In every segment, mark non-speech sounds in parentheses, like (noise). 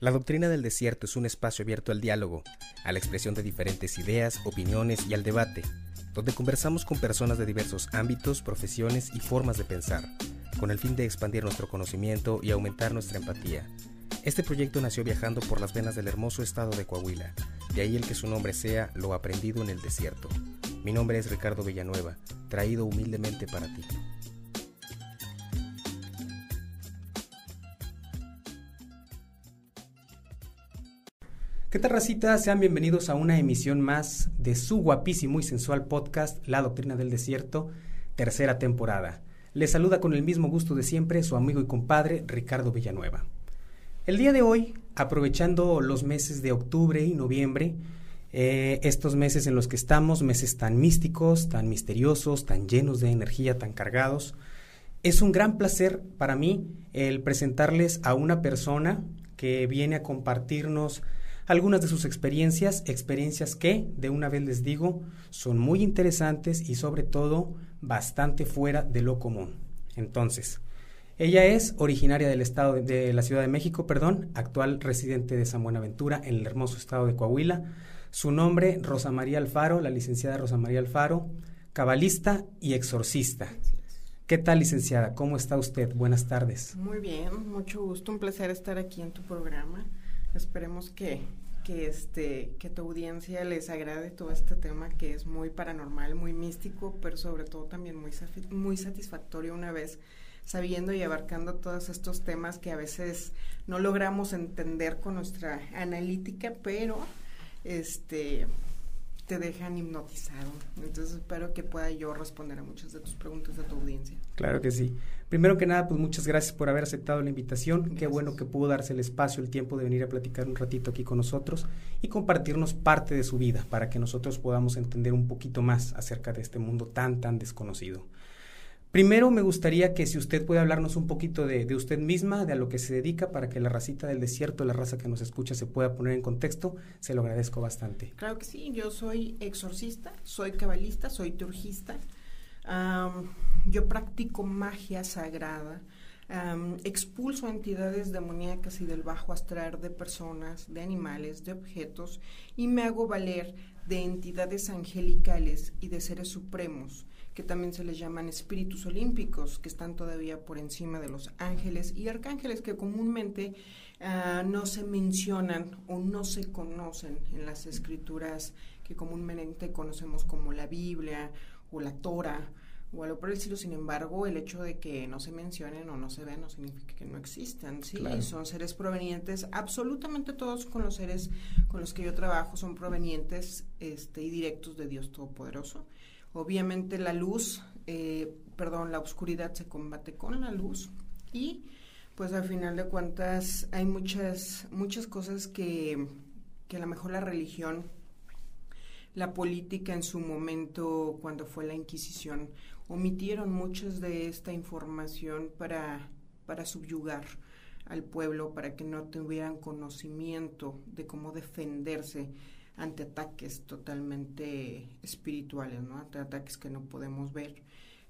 La doctrina del desierto es un espacio abierto al diálogo, a la expresión de diferentes ideas, opiniones y al debate, donde conversamos con personas de diversos ámbitos, profesiones y formas de pensar, con el fin de expandir nuestro conocimiento y aumentar nuestra empatía. Este proyecto nació viajando por las venas del hermoso estado de Coahuila, de ahí el que su nombre sea Lo aprendido en el desierto. Mi nombre es Ricardo Villanueva, traído humildemente para ti. ¿Qué tal, racita? Sean bienvenidos a una emisión más de su guapísimo y sensual podcast, La Doctrina del Desierto, tercera temporada. Les saluda con el mismo gusto de siempre su amigo y compadre Ricardo Villanueva. El día de hoy, aprovechando los meses de octubre y noviembre, eh, estos meses en los que estamos, meses tan místicos, tan misteriosos, tan llenos de energía, tan cargados, es un gran placer para mí el presentarles a una persona que viene a compartirnos algunas de sus experiencias, experiencias que, de una vez les digo, son muy interesantes y sobre todo bastante fuera de lo común. Entonces, ella es originaria del estado de, la Ciudad de México, perdón, actual residente de San Buenaventura en el hermoso estado de Coahuila. Su nombre, Rosa María Alfaro, la licenciada Rosa María Alfaro, cabalista y exorcista. ¿Qué tal, licenciada? ¿Cómo está usted? Buenas tardes. Muy bien, mucho gusto, un placer estar aquí en tu programa. Esperemos que, que, este, que tu audiencia les agrade todo este tema que es muy paranormal, muy místico, pero sobre todo también muy, muy satisfactorio una vez sabiendo y abarcando todos estos temas que a veces no logramos entender con nuestra analítica, pero este te dejan hipnotizado. Entonces espero que pueda yo responder a muchas de tus preguntas de tu audiencia. Claro que sí. Primero que nada, pues muchas gracias por haber aceptado la invitación. Qué bueno que pudo darse el espacio, el tiempo de venir a platicar un ratito aquí con nosotros y compartirnos parte de su vida para que nosotros podamos entender un poquito más acerca de este mundo tan, tan desconocido. Primero me gustaría que si usted puede hablarnos un poquito de, usted misma, de a lo que se dedica, para que la racita del desierto, la raza que nos escucha, se pueda poner en contexto, se lo agradezco bastante. Claro que sí, yo soy exorcista, soy cabalista, soy turgista, yo practico magia sagrada, expulso entidades demoníacas y del bajo astral de personas, de animales, de objetos, y me hago valer de entidades angelicales y de seres supremos que también se les llaman espíritus olímpicos, que están todavía por encima de los ángeles y arcángeles que comúnmente uh, no se mencionan o no se conocen en las escrituras que comúnmente conocemos como la Biblia o la Torah o algo por el estilo. Sin embargo, el hecho de que no se mencionen o no se vean no significa que no existan. Sí, son seres provenientes. Absolutamente todos con los seres con los que yo trabajo son provenientes este, y directos de Dios Todopoderoso. Obviamente la luz, eh, perdón, la oscuridad se combate con la luz y pues al final de cuentas hay muchas, muchas cosas que, que a lo mejor la religión, la política en su momento cuando fue la Inquisición, omitieron muchas de esta información para, para subyugar al pueblo, para que no tuvieran conocimiento de cómo defenderse ante ataques totalmente espirituales, ¿no? Ante ataques que no podemos ver.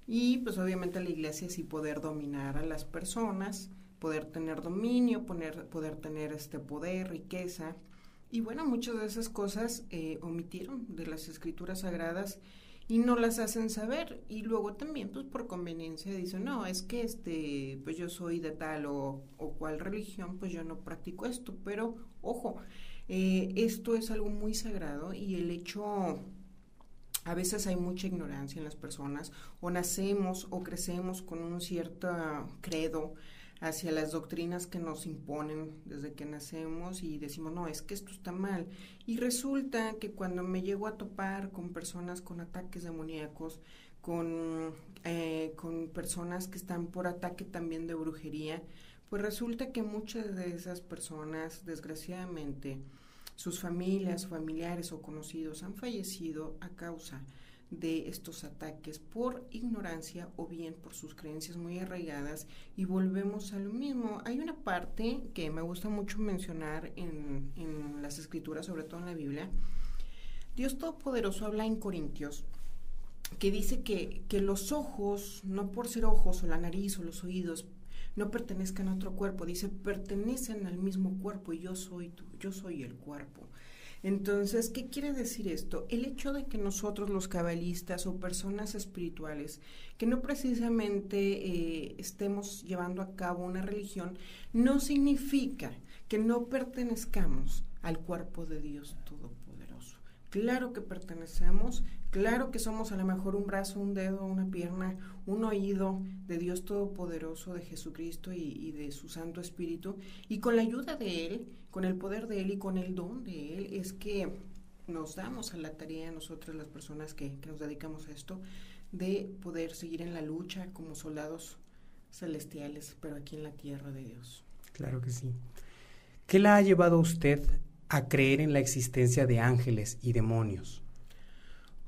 Y pues obviamente la iglesia sí poder dominar a las personas, poder tener dominio, poner, poder tener este poder, riqueza. Y bueno, muchas de esas cosas eh, omitieron de las escrituras sagradas y no las hacen saber. Y luego también, pues por conveniencia, dicen, no, es que este, pues yo soy de tal o, o cual religión, pues yo no practico esto. Pero, ojo, eh, esto es algo muy sagrado y el hecho, a veces hay mucha ignorancia en las personas o nacemos o crecemos con un cierto credo hacia las doctrinas que nos imponen desde que nacemos y decimos, no, es que esto está mal. Y resulta que cuando me llego a topar con personas con ataques demoníacos, con, eh, con personas que están por ataque también de brujería, pues resulta que muchas de esas personas, desgraciadamente, sus familias, familiares o conocidos han fallecido a causa de estos ataques por ignorancia o bien por sus creencias muy arraigadas y volvemos a lo mismo. Hay una parte que me gusta mucho mencionar en, en las escrituras, sobre todo en la Biblia. Dios Todopoderoso habla en Corintios que dice que, que los ojos, no por ser ojos o la nariz o los oídos, no pertenezcan a otro cuerpo, dice, pertenecen al mismo cuerpo y yo soy tú, yo soy el cuerpo. Entonces, ¿qué quiere decir esto? El hecho de que nosotros los cabalistas o personas espirituales, que no precisamente eh, estemos llevando a cabo una religión, no significa que no pertenezcamos al cuerpo de Dios Todopoderoso. Claro que pertenecemos, claro que somos a lo mejor un brazo, un dedo, una pierna, un oído de Dios Todopoderoso, de Jesucristo y, de su Santo Espíritu, y con la ayuda de Él, con el poder de Él y con el don de Él, es que nos damos a la tarea nosotras las personas que, que nos dedicamos a esto, de poder seguir en la lucha como soldados celestiales, pero aquí en la tierra de Dios. Claro que sí. ¿Qué la ha llevado a usted a creer en la existencia de ángeles y demonios?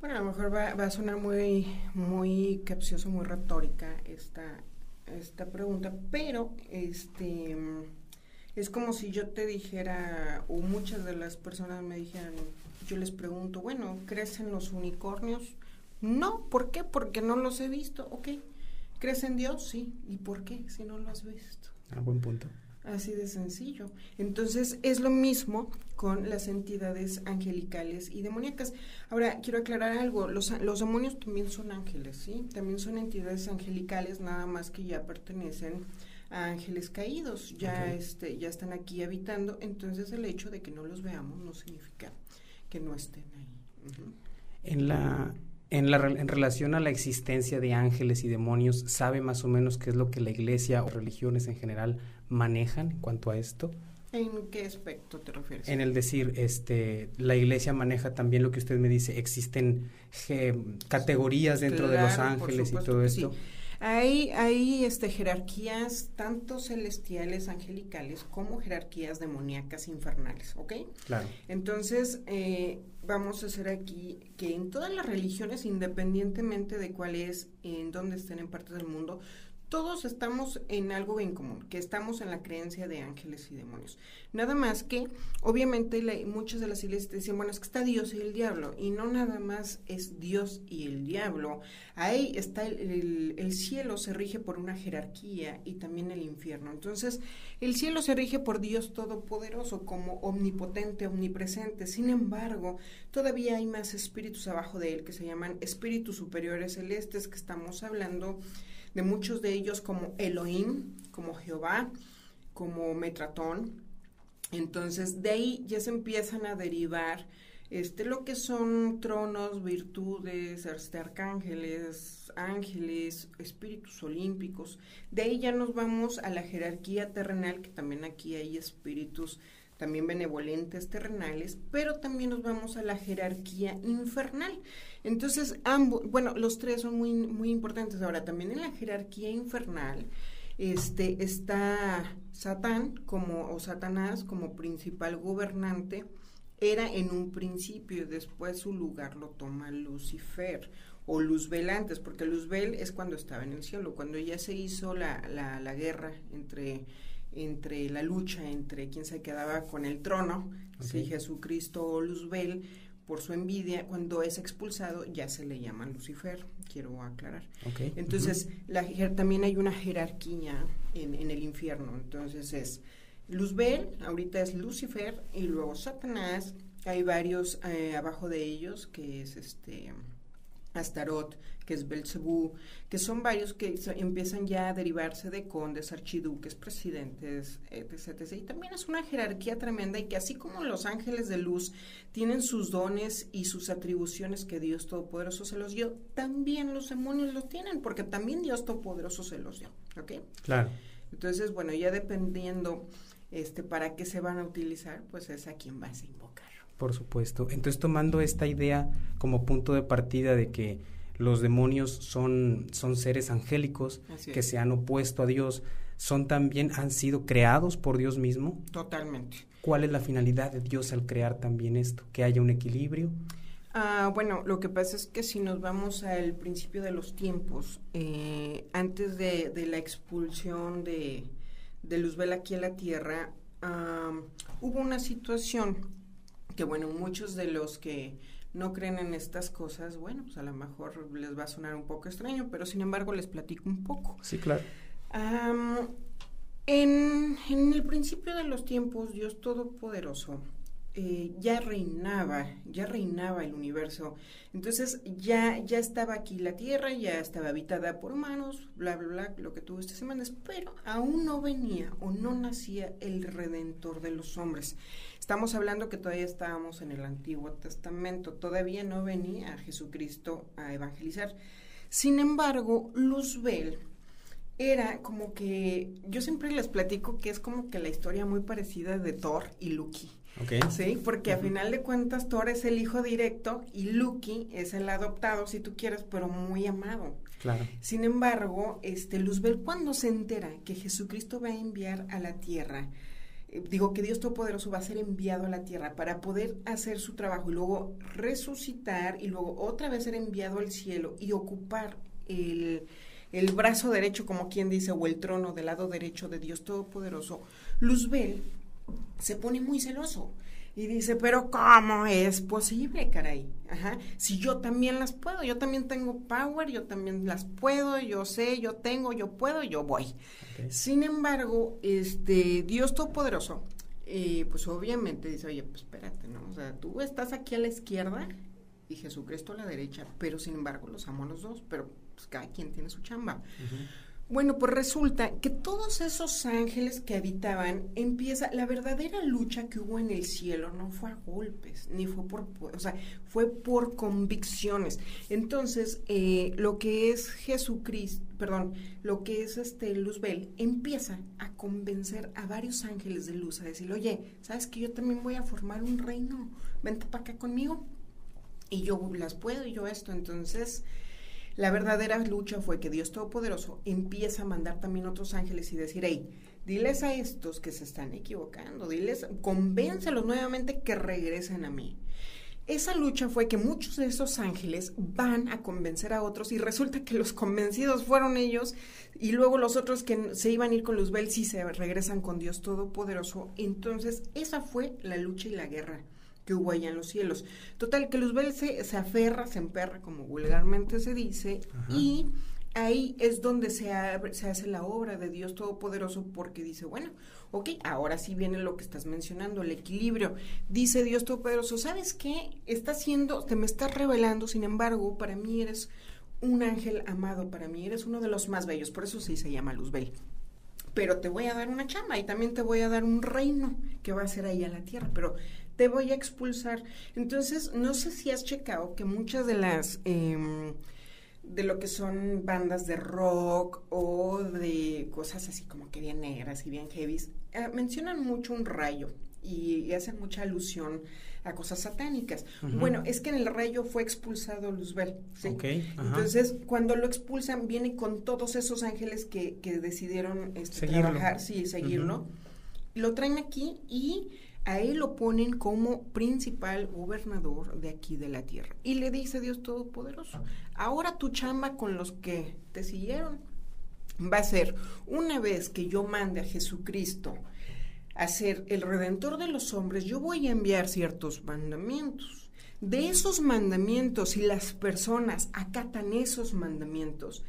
Bueno, a lo mejor va, va a sonar muy, muy capcioso, muy retórica esta, esta pregunta, pero este es como si yo te dijera, o muchas de las personas me dijeran, yo les pregunto, bueno, ¿crees los unicornios? No, ¿por qué? Porque no los he visto, ok. ¿Crees en Dios? Sí. ¿Y por qué? Si no lo has visto. Ah, buen punto. Así de sencillo. Entonces es lo mismo con las entidades angelicales y demoníacas. Ahora, quiero aclarar algo, los, los demonios también son ángeles, ¿sí? También son entidades angelicales, nada más que ya pertenecen a ángeles caídos, ya, este, ya están aquí habitando, entonces el hecho de que no los veamos no significa que no estén ahí. En la en, la, en relación a la existencia de ángeles y demonios, ¿sabe más o menos qué es lo que la iglesia o religiones en general manejan en cuanto a esto? ¿En qué aspecto te refieres? En el decir, este, la iglesia maneja también lo que usted me dice, existen categorías dentro de los ángeles y todo esto. Hay, hay este, jerarquías tanto celestiales, angelicales, como jerarquías demoníacas infernales, ¿ok? Claro. Entonces, eh, vamos a hacer aquí que en todas las religiones, independientemente de cuál es, en dónde estén en partes del mundo, todos estamos en algo en común, que estamos en la creencia de ángeles y demonios. Nada más que, obviamente, muchas de las iglesias dicen, bueno, es que está Dios y el diablo, y no nada más es Dios y el diablo. Ahí está el, el cielo, se rige por una jerarquía y también el infierno. Entonces, el cielo se rige por Dios Todopoderoso como omnipotente, omnipresente. Sin embargo, todavía hay más espíritus abajo de él que se llaman espíritus superiores celestes, que estamos hablando de muchos de ellos como Elohim, como Jehová, como Metratón. Entonces, de ahí ya se empiezan a derivar este, lo que son tronos, virtudes, este, arcángeles, ángeles, espíritus olímpicos. De ahí ya nos vamos a la jerarquía terrenal, que también aquí hay espíritus también benevolentes terrenales, pero también nos vamos a la jerarquía infernal. Entonces, ambos, bueno, los tres son muy, muy importantes. Ahora, también en la jerarquía infernal este, está Satán como, o Satanás como principal gobernante. Era en un principio y después su lugar lo toma Lucifer o Luzbel antes, porque Luzbel es cuando estaba en el cielo, cuando ya se hizo la, la, la guerra entre entre la lucha entre quién se quedaba con el trono, si Jesucristo o Luzbel, por su envidia, cuando es expulsado ya se le llama Lucifer, quiero aclarar. Entonces, la, también hay una jerarquía en, en, el infierno, entonces es Luzbel, ahorita es Lucifer, y luego Satanás, hay varios eh, abajo de ellos, que es este Astaroth, que es Belcebú, que son varios que empiezan ya a derivarse de condes, archiduques, presidentes, etc, Y también es una jerarquía tremenda y que así como los ángeles de luz tienen sus dones y sus atribuciones que Dios Todopoderoso se los dio, también los demonios los tienen, porque también Dios Todopoderoso se los dio, ¿ok? Claro. Entonces, bueno, ya dependiendo este para qué se van a utilizar, pues es a quien vas a invocar. Por supuesto. Entonces, tomando esta idea como punto de partida de que los demonios son, son seres angélicos que se han opuesto a Dios, son también, han sido creados por Dios mismo. Totalmente. ¿Cuál es la finalidad de Dios al crear también esto? Que haya un equilibrio. Ah, bueno, lo que pasa es que si nos vamos al principio de los tiempos, eh, antes de, de, la expulsión de, de Luzbel aquí en la Tierra, hubo una situación que bueno, muchos de los que no creen en estas cosas, bueno, pues a lo mejor les va a sonar un poco extraño, pero sin embargo les platico un poco. Sí, claro. En, en el principio de los tiempos, Dios Todopoderoso eh, ya reinaba, ya reinaba el universo. Entonces ya, ya estaba aquí la Tierra, ya estaba habitada por humanos, bla, bla, bla, lo que tuvo estas semanas, pero aún no venía o no nacía el redentor de los hombres. Estamos hablando que todavía estábamos en el Antiguo Testamento, todavía no venía Jesucristo a evangelizar. Sin embargo, Luzbel era como que, yo siempre les platico que es como que la historia muy parecida de Thor y Loki. Sí, porque a final de cuentas Thor es el hijo directo y Loki es el adoptado, si tú quieres, pero muy amado. Claro. Sin embargo, este Luzbel cuando se entera que Jesucristo va a enviar a la tierra, eh, digo que Dios Todopoderoso va a ser enviado a la tierra para poder hacer su trabajo y luego resucitar y luego otra vez ser enviado al cielo y ocupar el, el brazo derecho, como quien dice, o el trono del lado derecho de Dios Todopoderoso, Luzbel se pone muy celoso y dice, pero ¿cómo es posible, caray? Ajá. Si yo también las puedo, yo también tengo power, yo también las puedo, yo sé, yo tengo, yo puedo, yo voy. Sin embargo, este Dios Todopoderoso, eh, pues obviamente dice, oye, pues espérate, ¿no? O sea, tú estás aquí a la izquierda y Jesucristo a la derecha, pero sin embargo los amo a los dos, pero pues cada quien tiene su chamba. Bueno, pues resulta que todos esos ángeles que habitaban empieza la verdadera lucha que hubo en el cielo no fue a golpes ni fue por o sea fue por convicciones. Entonces eh, lo que es Jesucristo, perdón, lo que es este Luzbel empieza a convencer a varios ángeles de luz a decir, oye, sabes que yo también voy a formar un reino, vente para acá conmigo y yo las puedo y yo esto, entonces la verdadera lucha fue que Dios Todopoderoso empieza a mandar también otros ángeles y decir, hey, diles a estos que se están equivocando, diles, convéncelos nuevamente que regresen a mí. Esa lucha fue que muchos de esos ángeles van a convencer a otros y resulta que los convencidos fueron ellos y luego los otros que se iban a ir con Luzbel sí se regresan con Dios Todopoderoso. Entonces esa fue la lucha y la guerra que hubo allá en los cielos. Total, que Luzbel se, se aferra, se emperra, como vulgarmente se dice, y ahí es donde se, se hace la obra de Dios Todopoderoso porque dice, bueno, ok, ahora sí viene lo que estás mencionando, el equilibrio. Dice Dios Todopoderoso, ¿sabes qué? Está haciendo, te me estás revelando, sin embargo, para mí eres un ángel amado, para mí eres uno de los más bellos, por eso sí se llama Luzbel. Pero te voy a dar una chamba y también te voy a dar un reino que va a ser ahí a la tierra, pero te voy a expulsar. Entonces, no sé si has checado que muchas de las... Em, de lo que son bandas de rock o de cosas así como que bien negras y bien heavies, eh, mencionan mucho un rayo y, hacen mucha alusión a cosas satánicas. Bueno, es que en el rayo fue expulsado Luzbel. ¿sí? Entonces, cuando lo expulsan, viene con todos esos ángeles que, que decidieron este, trabajar, sí, seguirlo. Lo traen aquí y a él lo ponen como principal gobernador de aquí de la tierra. Y le dice Dios Todopoderoso, ahora tu chamba con los que te siguieron va a ser, una vez que yo mande a Jesucristo a ser el redentor de los hombres, yo voy a enviar ciertos mandamientos. De esos mandamientos, si las personas acatan esos mandamientos,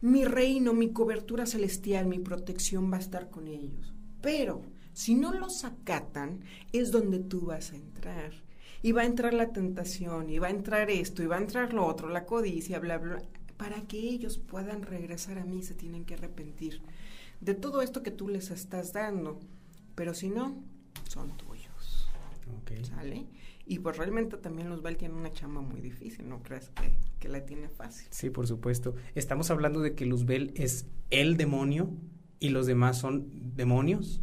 mi reino, mi cobertura celestial, mi protección va a estar con ellos. Pero si no los acatan, es donde tú vas a entrar. Y va a entrar la tentación, y va a entrar esto, y va a entrar lo otro, la codicia, bla, bla. Para que ellos puedan regresar a mí, se tienen que arrepentir de todo esto que tú les estás dando. Pero si no, son tuyos. ¿Sale? Y pues realmente también Luzbel tiene una chamba muy difícil, ¿no crees que, que la tiene fácil? Sí, por supuesto. Estamos hablando de que Luzbel es el demonio y los demás son demonios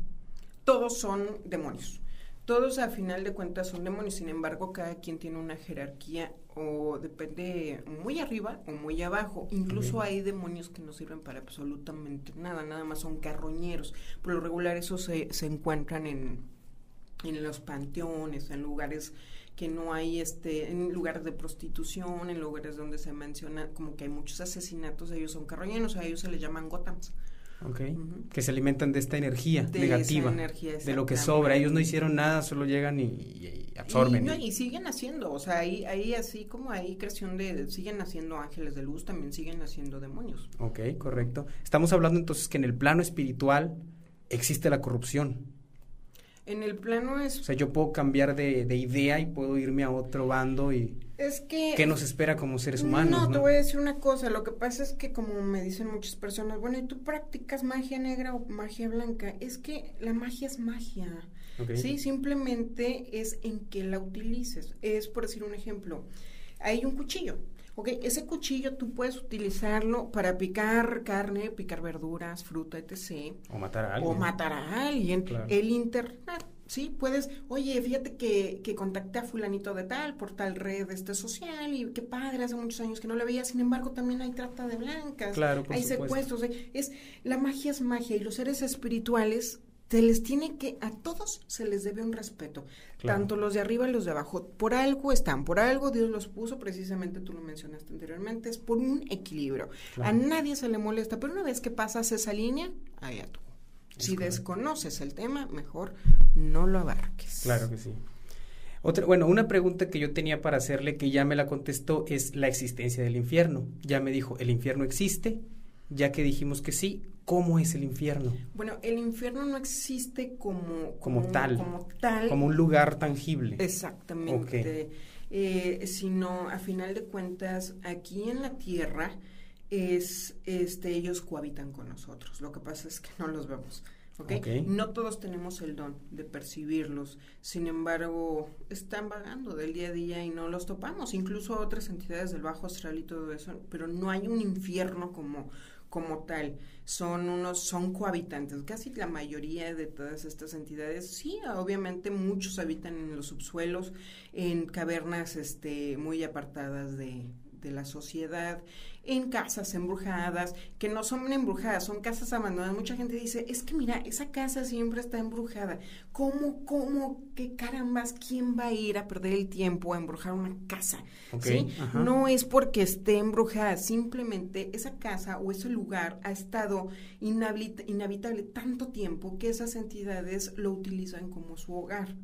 todos son demonios. Todos a final de cuentas son demonios, sin embargo cada quien tiene una jerarquía o depende muy arriba o muy abajo. Incluso hay demonios que no sirven para absolutamente nada, nada más son carroñeros. Por lo regular esos se, se encuentran en, en los panteones, en lugares que no hay este en lugares de prostitución, en lugares donde se menciona como que hay muchos asesinatos, ellos son carroñeros, a ellos se les llaman gotams. Okay. Que se alimentan de esta energía negativa, de lo que sobra. Ellos no hicieron nada, solo llegan y, absorben. Y, siguen haciendo, o sea, ahí, ahí así como hay creación de, siguen haciendo ángeles de luz, también siguen haciendo demonios. Ok, correcto. Estamos hablando entonces que en el plano espiritual existe la corrupción. En el plano es... O sea, yo puedo cambiar de, de idea y puedo irme a otro bando y... Es que... ¿Qué nos espera como seres humanos? No, te voy a decir una cosa. Lo que pasa es que como me dicen muchas personas, bueno, ¿y tú practicas magia negra o magia blanca? Es que la magia es magia. Sí, simplemente es en que la utilices. Es, por decir un ejemplo, hay un cuchillo. Ok, ese cuchillo tú puedes utilizarlo para picar carne, picar verduras, fruta, etc. O matar a alguien. O matar a alguien. El internet, sí, puedes, oye, fíjate que, que contacté a fulanito de tal por tal red este social y qué padre, hace muchos años que no le veía, sin embargo también hay trata de blancas, claro, hay secuestros, es, la magia es magia y los seres espirituales se les tiene que, a todos se les debe un respeto, tanto los de arriba y los de abajo. Por algo están, por algo Dios los puso, precisamente tú lo mencionaste anteriormente, es por un equilibrio. A nadie se le molesta, pero una vez que pasas esa línea, allá tú. Si desconoces el tema, mejor no lo abarques. Claro que sí. Otra, bueno, una pregunta que yo tenía para hacerle que ya me la contestó es la existencia del infierno. Ya me dijo, ¿el infierno existe? Ya que dijimos que sí, ¿Cómo es el infierno? Bueno, el infierno no existe como, como, tal, como tal. Como un lugar tangible. Exactamente. Eh, sino, a final de cuentas, aquí en la tierra, es, este, ellos cohabitan con nosotros. Lo que pasa es que no los vemos. ¿okay? No todos tenemos el don de percibirlos, sin embargo, están vagando del día a día y no los topamos, incluso otras entidades del bajo astral y todo eso, pero no hay un infierno como, como tal. Son unos, son cohabitantes. Casi la mayoría de todas estas entidades, sí, obviamente muchos habitan en los subsuelos, en cavernas este, muy apartadas de, de la sociedad, en casas embrujadas, que no son embrujadas, son casas abandonadas. Mucha gente dice, es que mira, esa casa siempre está embrujada. ¿Cómo, cómo, qué carambas, quién va a ir a perder el tiempo a embrujar una casa? ¿sí? No es porque esté embrujada, simplemente esa casa o ese lugar ha estado inhabitable tanto tiempo que esas entidades lo utilizan como su hogar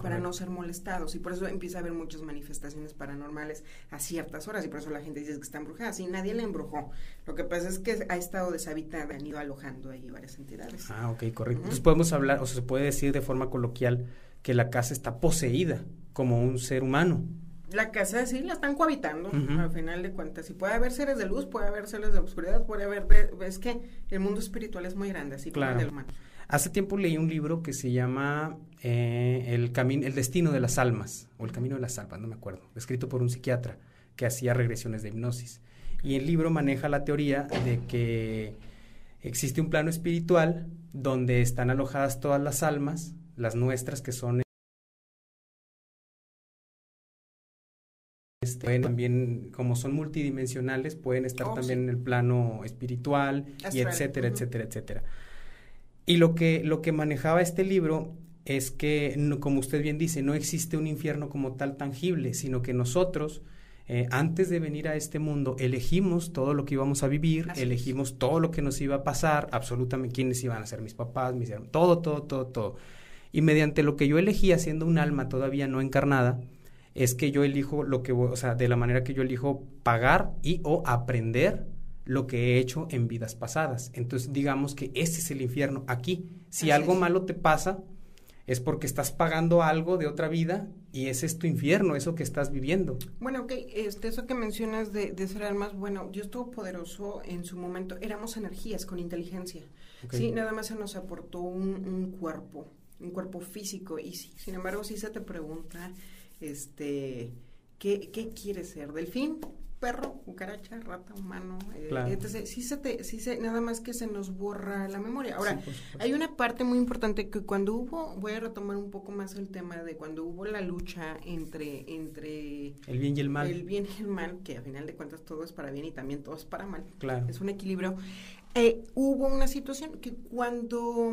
para no ser molestados. Y por eso empieza a haber muchas manifestaciones paranormales a ciertas horas y por eso la gente dice que está embrujada nadie la embrujó. Lo que pasa es que ha estado deshabitada, han ido alojando ahí varias entidades. Ah, ok, correcto. Entonces podemos hablar, o sea, se puede decir de forma coloquial que la casa está poseída como un ser humano. La casa sí la están cohabitando, al final de cuentas. Y puede haber seres de luz, puede haber seres de oscuridad, puede haber... es que el mundo espiritual es muy grande, así como el humano. Hace tiempo leí un libro que se llama eh, el, camino, el destino de las almas, o El camino de las almas, no me acuerdo, escrito por un psiquiatra que hacía regresiones de hipnosis. Y el libro maneja la teoría de que existe un plano espiritual donde están alojadas todas las almas, las nuestras que son Este, también, como son multidimensionales, pueden estar oh, también en el plano espiritual y etcétera, etcétera, etcétera. Y lo que, lo que manejaba este libro es que, como usted bien dice, no existe un infierno como tal tangible, sino que nosotros eh, antes de venir a este mundo, elegimos todo lo que íbamos a vivir, elegimos todo lo que nos iba a pasar, absolutamente quiénes iban a ser mis papás, mis hermanos, todo, todo, todo, todo. Y mediante lo que yo elegí, siendo un alma todavía no encarnada, es que yo elijo lo que, o sea, de la manera que yo elijo pagar y o aprender lo que he hecho en vidas pasadas. Entonces, digamos que ese es el infierno aquí. Si algo malo te pasa, es porque estás pagando algo de otra vida y ese es tu infierno, eso que estás viviendo. Bueno, ok, este, eso que mencionas de, de ser almas, bueno, Dios poderoso en su momento, éramos energías con inteligencia, sí, nada más se nos aportó un, un, cuerpo, un cuerpo físico y sí, sin embargo, si se te pregunta, este, ¿qué, qué quieres ser? ¿Delfín? Perro, cucaracha, rata, humano. Eh, entonces, sí se te, sí se, nada más que se nos borra la memoria. Ahora, hay una parte muy importante que cuando hubo, voy a retomar un poco más el tema de cuando hubo la lucha entre, entre el bien y el mal. El bien y el mal, que a final de cuentas todo es para bien y también todo es para mal. Claro. Es un equilibrio. Eh, hubo una situación que cuando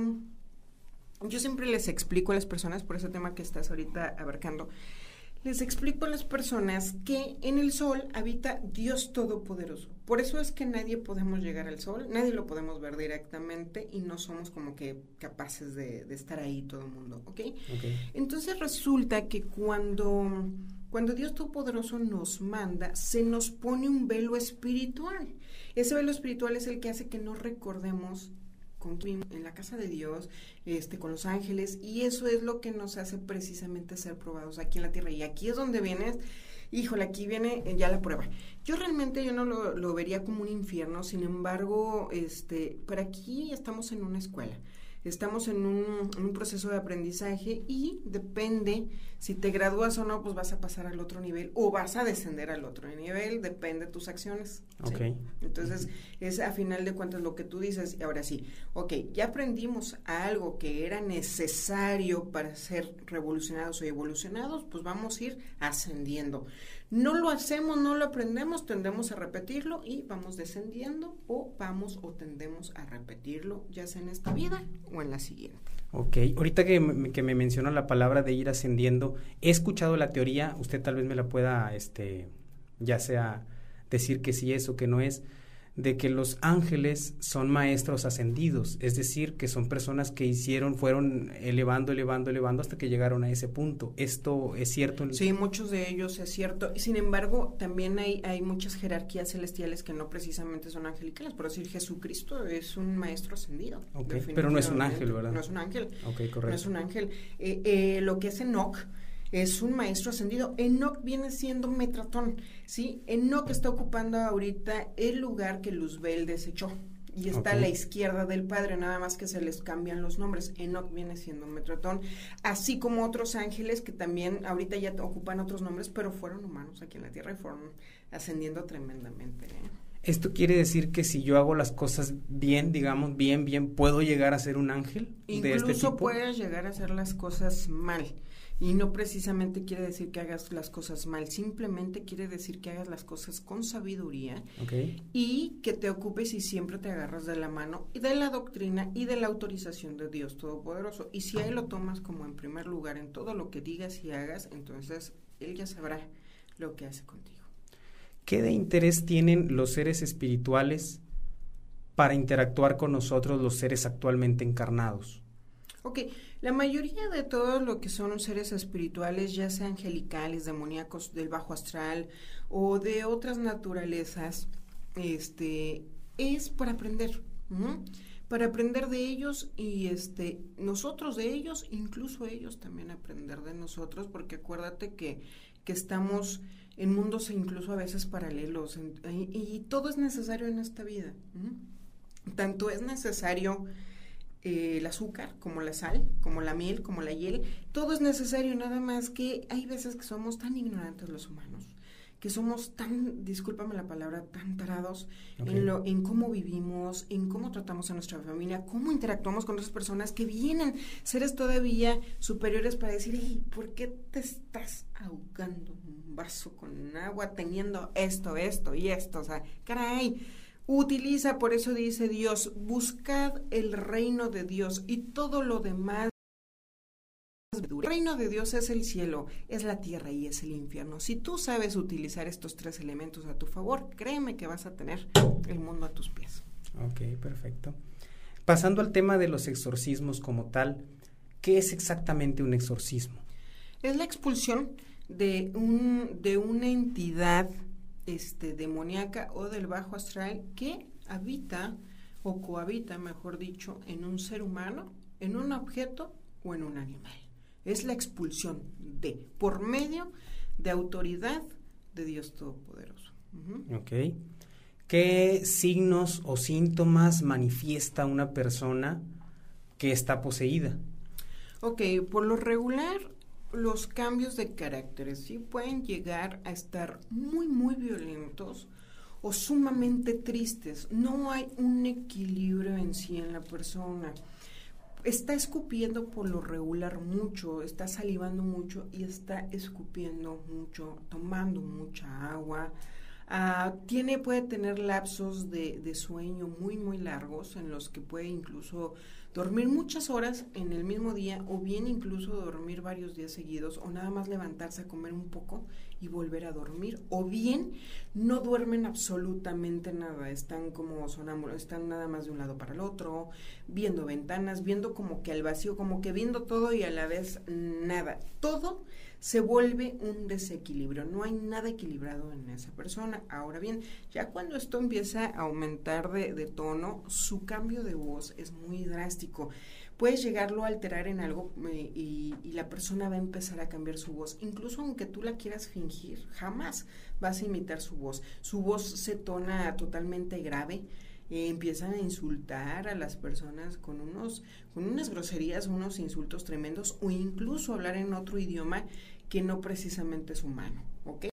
yo siempre les explico a las personas por ese tema que estás ahorita abarcando les explico a las personas que en el sol habita Dios Todopoderoso. Por eso es que nadie podemos llegar al sol, nadie lo podemos ver directamente y no somos como que capaces de, estar ahí todo el mundo, ¿ok? Entonces resulta que cuando, cuando Dios Todopoderoso nos manda, se nos pone un velo espiritual. Ese velo espiritual es el que hace que no recordemos con en la casa de Dios, este, con los ángeles, y eso es lo que nos hace precisamente ser probados aquí en la tierra. Y aquí es donde vienes, híjole, aquí viene ya la prueba. Yo realmente yo no lo, lo vería como un infierno, sin embargo, este, por aquí estamos en una escuela estamos en un, un, proceso de aprendizaje y depende si te gradúas o no, pues vas a pasar al otro nivel o vas a descender al otro nivel, depende de tus acciones. Ok. Entonces, es a final de cuentas lo que tú dices, y ahora sí, ok, ya aprendimos algo que era necesario para ser revolucionados o evolucionados, pues vamos a ir ascendiendo. No lo hacemos, no lo aprendemos, tendemos a repetirlo y vamos descendiendo o vamos o tendemos a repetirlo, ya sea en esta vida o en la siguiente. Ok, ahorita que que me mencionó la palabra de ir ascendiendo, he escuchado la teoría, usted tal vez me la pueda, este, ya sea decir que sí es o que no es, de que los ángeles son maestros ascendidos, es decir, que son personas que hicieron, fueron elevando, elevando, elevando hasta que llegaron a ese punto. ¿Esto es cierto? Sí, muchos de ellos es cierto. Sin embargo, también hay, hay muchas jerarquías celestiales que no precisamente son angelicales. Por decir, Jesucristo es un maestro ascendido. pero no es un ángel, ¿verdad? No es un ángel. Ok, correcto. No es un ángel. Eh, eh, lo que es Enoch es un maestro ascendido. Enoch viene siendo Metratón, ¿sí? Enoch está ocupando ahorita el lugar que Luzbel desechó. Y está a la izquierda del padre, nada más que se les cambian los nombres. Enoch viene siendo Metratón, así como otros ángeles que también ahorita ya ocupan otros nombres, pero fueron humanos aquí en la tierra y fueron ascendiendo tremendamente. ¿eh? ¿Esto quiere decir que si yo hago las cosas bien, digamos, bien, bien, puedo llegar a ser un ángel? Incluso de este tipo? puedes llegar a hacer las cosas mal. Y no precisamente quiere decir que hagas las cosas mal, simplemente quiere decir que hagas las cosas con sabiduría y que te ocupes y siempre te agarras de la mano y de la doctrina y de la autorización de Dios Todopoderoso. Y si ahí lo tomas como en primer lugar en todo lo que digas y hagas, entonces Él ya sabrá lo que hace contigo. ¿Qué de interés tienen los seres espirituales para interactuar con nosotros los seres actualmente encarnados? Ok, la mayoría de todos lo que son seres espirituales, ya sean angelicales, demoníacos del bajo astral o de otras naturalezas, este, es para aprender, para aprender de ellos y este, nosotros de ellos, incluso ellos también aprender de nosotros, porque acuérdate que, que estamos en mundos incluso a veces paralelos y, todo es necesario en esta vida. Tanto es necesario eh, el azúcar, como la sal, como la miel, como la hiel, todo es necesario, nada más que hay veces que somos tan ignorantes los humanos, que somos tan, discúlpame la palabra, tan tarados en, lo, en cómo vivimos, en cómo tratamos a nuestra familia, cómo interactuamos con otras personas que vienen seres todavía superiores para decir, hey, ¿por qué te estás ahogando un vaso con agua teniendo esto, esto y esto? O sea, caray Utiliza, por eso dice Dios, buscad el reino de Dios y todo lo demás. El reino de Dios es el cielo, es la tierra y es el infierno. Si tú sabes utilizar estos tres elementos a tu favor, créeme que vas a tener el mundo a tus pies. Ok, perfecto. Pasando al tema de los exorcismos como tal, ¿qué es exactamente un exorcismo? Es la expulsión de, un, de una entidad este, demoníaca o del bajo astral que habita o cohabita, mejor dicho, en un ser humano, en un objeto o en un animal. Es la expulsión de, por medio de autoridad de Dios Todopoderoso. Ok. ¿Qué signos o síntomas manifiesta una persona que está poseída? Ok, por lo regular los cambios de caracteres sí pueden llegar a estar muy, muy violentos o sumamente tristes. No hay un equilibrio en sí en la persona. Está escupiendo por lo regular mucho, está salivando mucho y está escupiendo mucho, tomando mucha agua. Ah, tiene, puede tener lapsos de, de sueño muy, muy largos en los que puede incluso dormir muchas horas en el mismo día o bien incluso dormir varios días seguidos o nada más levantarse a comer un poco y volver a dormir o bien no duermen absolutamente nada, están como sonámbulos, están nada más de un lado para el otro, viendo ventanas, viendo como que al vacío, como que viendo todo y a la vez nada. Todo se vuelve un desequilibrio, no hay nada equilibrado en esa persona. Ahora bien, ya cuando esto empieza a aumentar de, de tono, su cambio de voz es muy drástico puedes llegarlo a alterar en algo eh, y, la persona va a empezar a cambiar su voz. Incluso aunque tú la quieras fingir, jamás vas a imitar su voz. Su voz se tona totalmente grave. Empiezan a insultar a las personas con unos con unas groserías, unos insultos tremendos o incluso hablar en otro idioma que no precisamente es humano, ¿ok?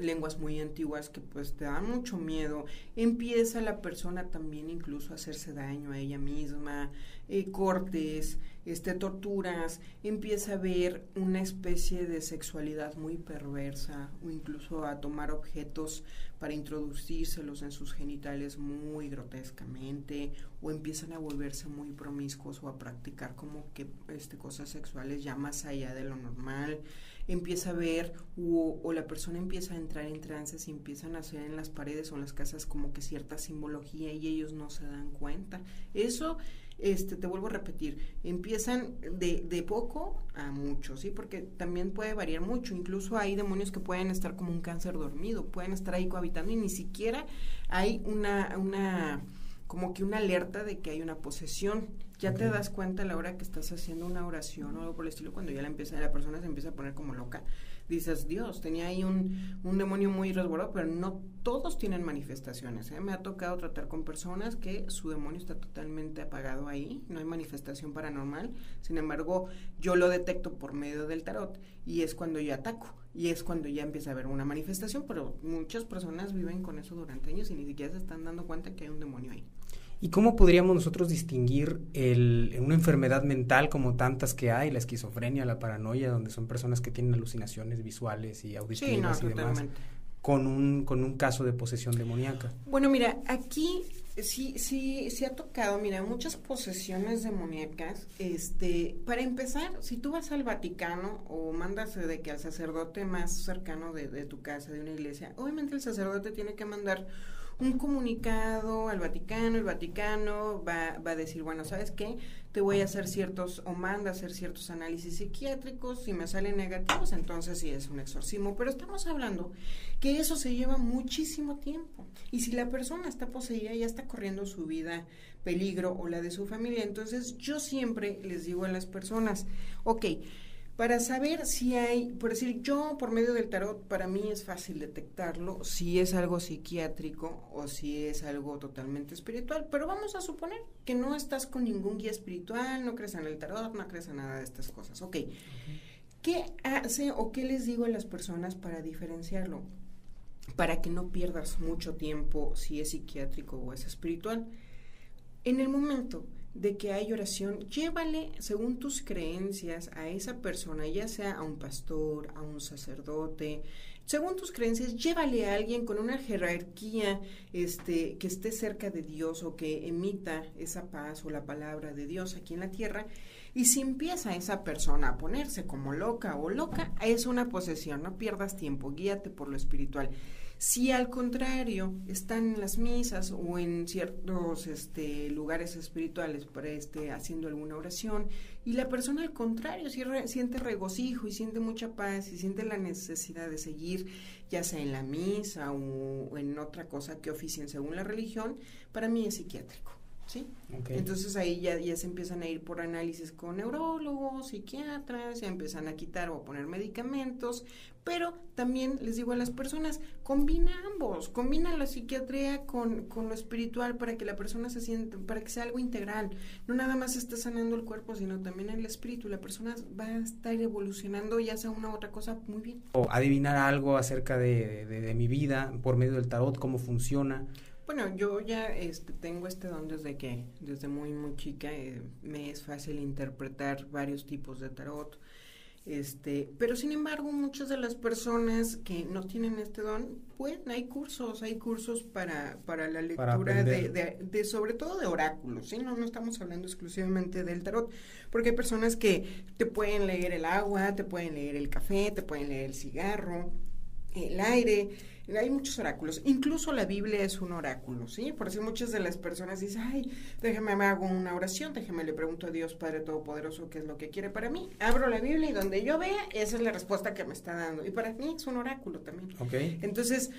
lenguas, muy antiguas que pues te dan mucho miedo. Empieza la persona también incluso a hacerse daño a ella misma, eh, cortes, este, torturas, empieza a ver una especie de sexualidad muy perversa o incluso a tomar objetos para introducírselos en sus genitales muy grotescamente o empiezan a volverse muy promiscuos o a practicar como que este, cosas sexuales ya más allá de lo normal empieza a ver o, o, la persona empieza a entrar en trances y empiezan a hacer en las paredes o en las casas como que cierta simbología y ellos no se dan cuenta. Eso, este, te vuelvo a repetir, empiezan de, de poco a mucho, ¿sí? Porque también puede variar mucho. Incluso hay demonios que pueden estar como un cáncer dormido, pueden estar ahí cohabitando y ni siquiera hay una, una como que una alerta de que hay una posesión ya te das cuenta a la hora que estás haciendo una oración o algo por el estilo, cuando ya la, empieza, la persona se empieza a poner como loca, dices, Dios, tenía ahí un, un demonio muy resguardado, pero no todos tienen manifestaciones. ¿eh? Me ha tocado tratar con personas que su demonio está totalmente apagado ahí, no hay manifestación paranormal, sin embargo, yo lo detecto por medio del tarot y es cuando yo ataco y es cuando ya empieza a haber una manifestación, pero muchas personas viven con eso durante años y ni siquiera se están dando cuenta que hay un demonio ahí. ¿Y cómo podríamos nosotros distinguir el, una enfermedad mental como tantas que hay, la esquizofrenia, la paranoia, donde son personas que tienen alucinaciones visuales y auditivas y demás, con un, con un caso de posesión demoníaca? Bueno, mira, aquí sí, sí, sí ha tocado, mira, muchas posesiones demoníacas. Este, para empezar, si tú vas al Vaticano o mandas de que al sacerdote más cercano de, de tu casa, de una iglesia, obviamente el sacerdote tiene que mandar un comunicado al Vaticano, el Vaticano va, va, a decir, bueno, ¿sabes qué? Te voy a hacer ciertos, o manda a hacer ciertos análisis psiquiátricos, si me salen negativos, entonces sí es un exorcismo, pero estamos hablando que eso se lleva muchísimo tiempo, y si la persona está poseída, ya está corriendo su vida peligro o la de su familia, entonces yo siempre les digo a las personas, ok, para saber si hay, por decir, yo por medio del tarot, para mí es fácil detectarlo, si es algo psiquiátrico o si es algo totalmente espiritual, pero vamos a suponer que no estás con ningún guía espiritual, no crees en el tarot, no crees en nada de estas cosas. Ok, ¿qué hace o qué les digo a las personas para diferenciarlo? Para que no pierdas mucho tiempo si es psiquiátrico o es espiritual. En el momento de que hay oración, llévale según tus creencias a esa persona, ya sea a un pastor, a un sacerdote, según tus creencias, llévale a alguien con una jerarquía este, que esté cerca de Dios o que emita esa paz o la palabra de Dios aquí en la tierra. Y si empieza esa persona a ponerse como loca o loca, es una posesión, no pierdas tiempo, guíate por lo espiritual. Si al contrario están en las misas o en ciertos este, lugares espirituales para este, haciendo alguna oración y la persona al contrario siente regocijo y siente mucha paz y siente la necesidad de seguir ya sea en la misa o en otra cosa que oficien según la religión, para mí es psiquiátrico. ¿Sí? Entonces ahí ya, ya se empiezan a ir por análisis con neurólogos, psiquiatras, ya empiezan a quitar o a poner medicamentos, pero también les digo a las personas, combina ambos, combina la psiquiatría con, con lo espiritual para que la persona se sienta, para que sea algo integral, no nada más esté sanando el cuerpo, sino también el espíritu, la persona va a estar evolucionando ya sea una u otra cosa muy bien. O adivinar algo acerca de, de mi vida por medio del tarot, cómo funciona. Bueno, yo ya este, tengo este don desde que, desde muy, muy chica, eh, me es fácil interpretar varios tipos de tarot. Este, pero sin embargo, muchas de las personas que no tienen este don, pues hay cursos, hay cursos para, para la lectura de, de, de, sobre todo de oráculos, ¿sí? No, no estamos hablando exclusivamente del tarot, porque hay personas que te pueden leer el agua, te pueden leer el café, te pueden leer el cigarro, el aire, hay muchos oráculos, incluso la Biblia es un oráculo, ¿sí? Por eso muchas de las personas dicen, ay, déjame me hago una oración, déjame le pregunto a Dios Padre Todopoderoso qué es lo que quiere para mí, abro la Biblia y donde yo vea, esa es la respuesta que me está dando. Y para mí es un oráculo también. Ok. Entonces,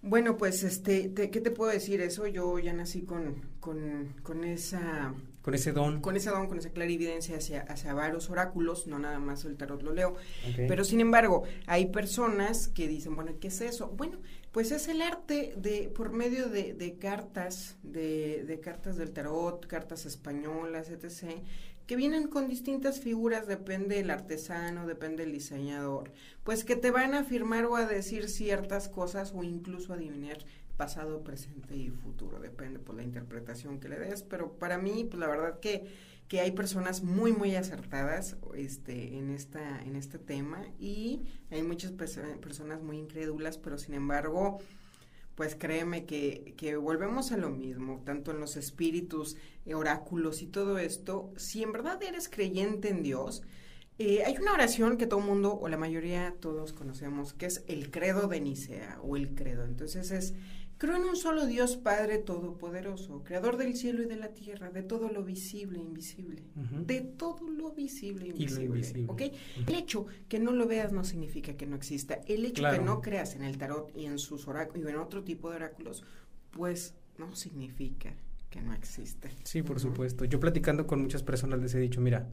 bueno, pues, este, ¿qué te puedo decir eso? Yo ya nací con, con, con esa con ese don. Con ese don, con esa clarividencia hacia, hacia varios oráculos, no nada más el tarot lo leo. Pero sin embargo, hay personas que dicen, bueno, ¿qué es eso? Bueno, pues es el arte de, por medio de, de cartas, de, de, cartas del tarot, cartas españolas, etc., que vienen con distintas figuras, depende del artesano, depende del diseñador, pues que te van a afirmar o a decir ciertas cosas o incluso adivinar pasado, presente y futuro, depende por pues, la interpretación que le des, pero para mí, pues la verdad que, que hay personas muy, muy acertadas este, en, esta, en este tema y hay muchas personas muy incrédulas, pero sin embargo, pues créeme que, que, volvemos a lo mismo, tanto en los espíritus, oráculos y todo esto, si en verdad eres creyente en Dios, eh, hay una oración que todo el mundo, o la mayoría todos conocemos, que es el credo de Nicea o el credo. Entonces es Creo en un solo Dios Padre Todopoderoso, Creador del cielo y de la tierra, de todo lo visible e invisible. De todo lo visible e invisible. El hecho que no lo veas no significa que no exista. El hecho que no creas en el tarot y en sus oráculos y en otro tipo de oráculos, pues no significa que no existe. Sí, por supuesto. Yo platicando con muchas personas les he dicho, mira,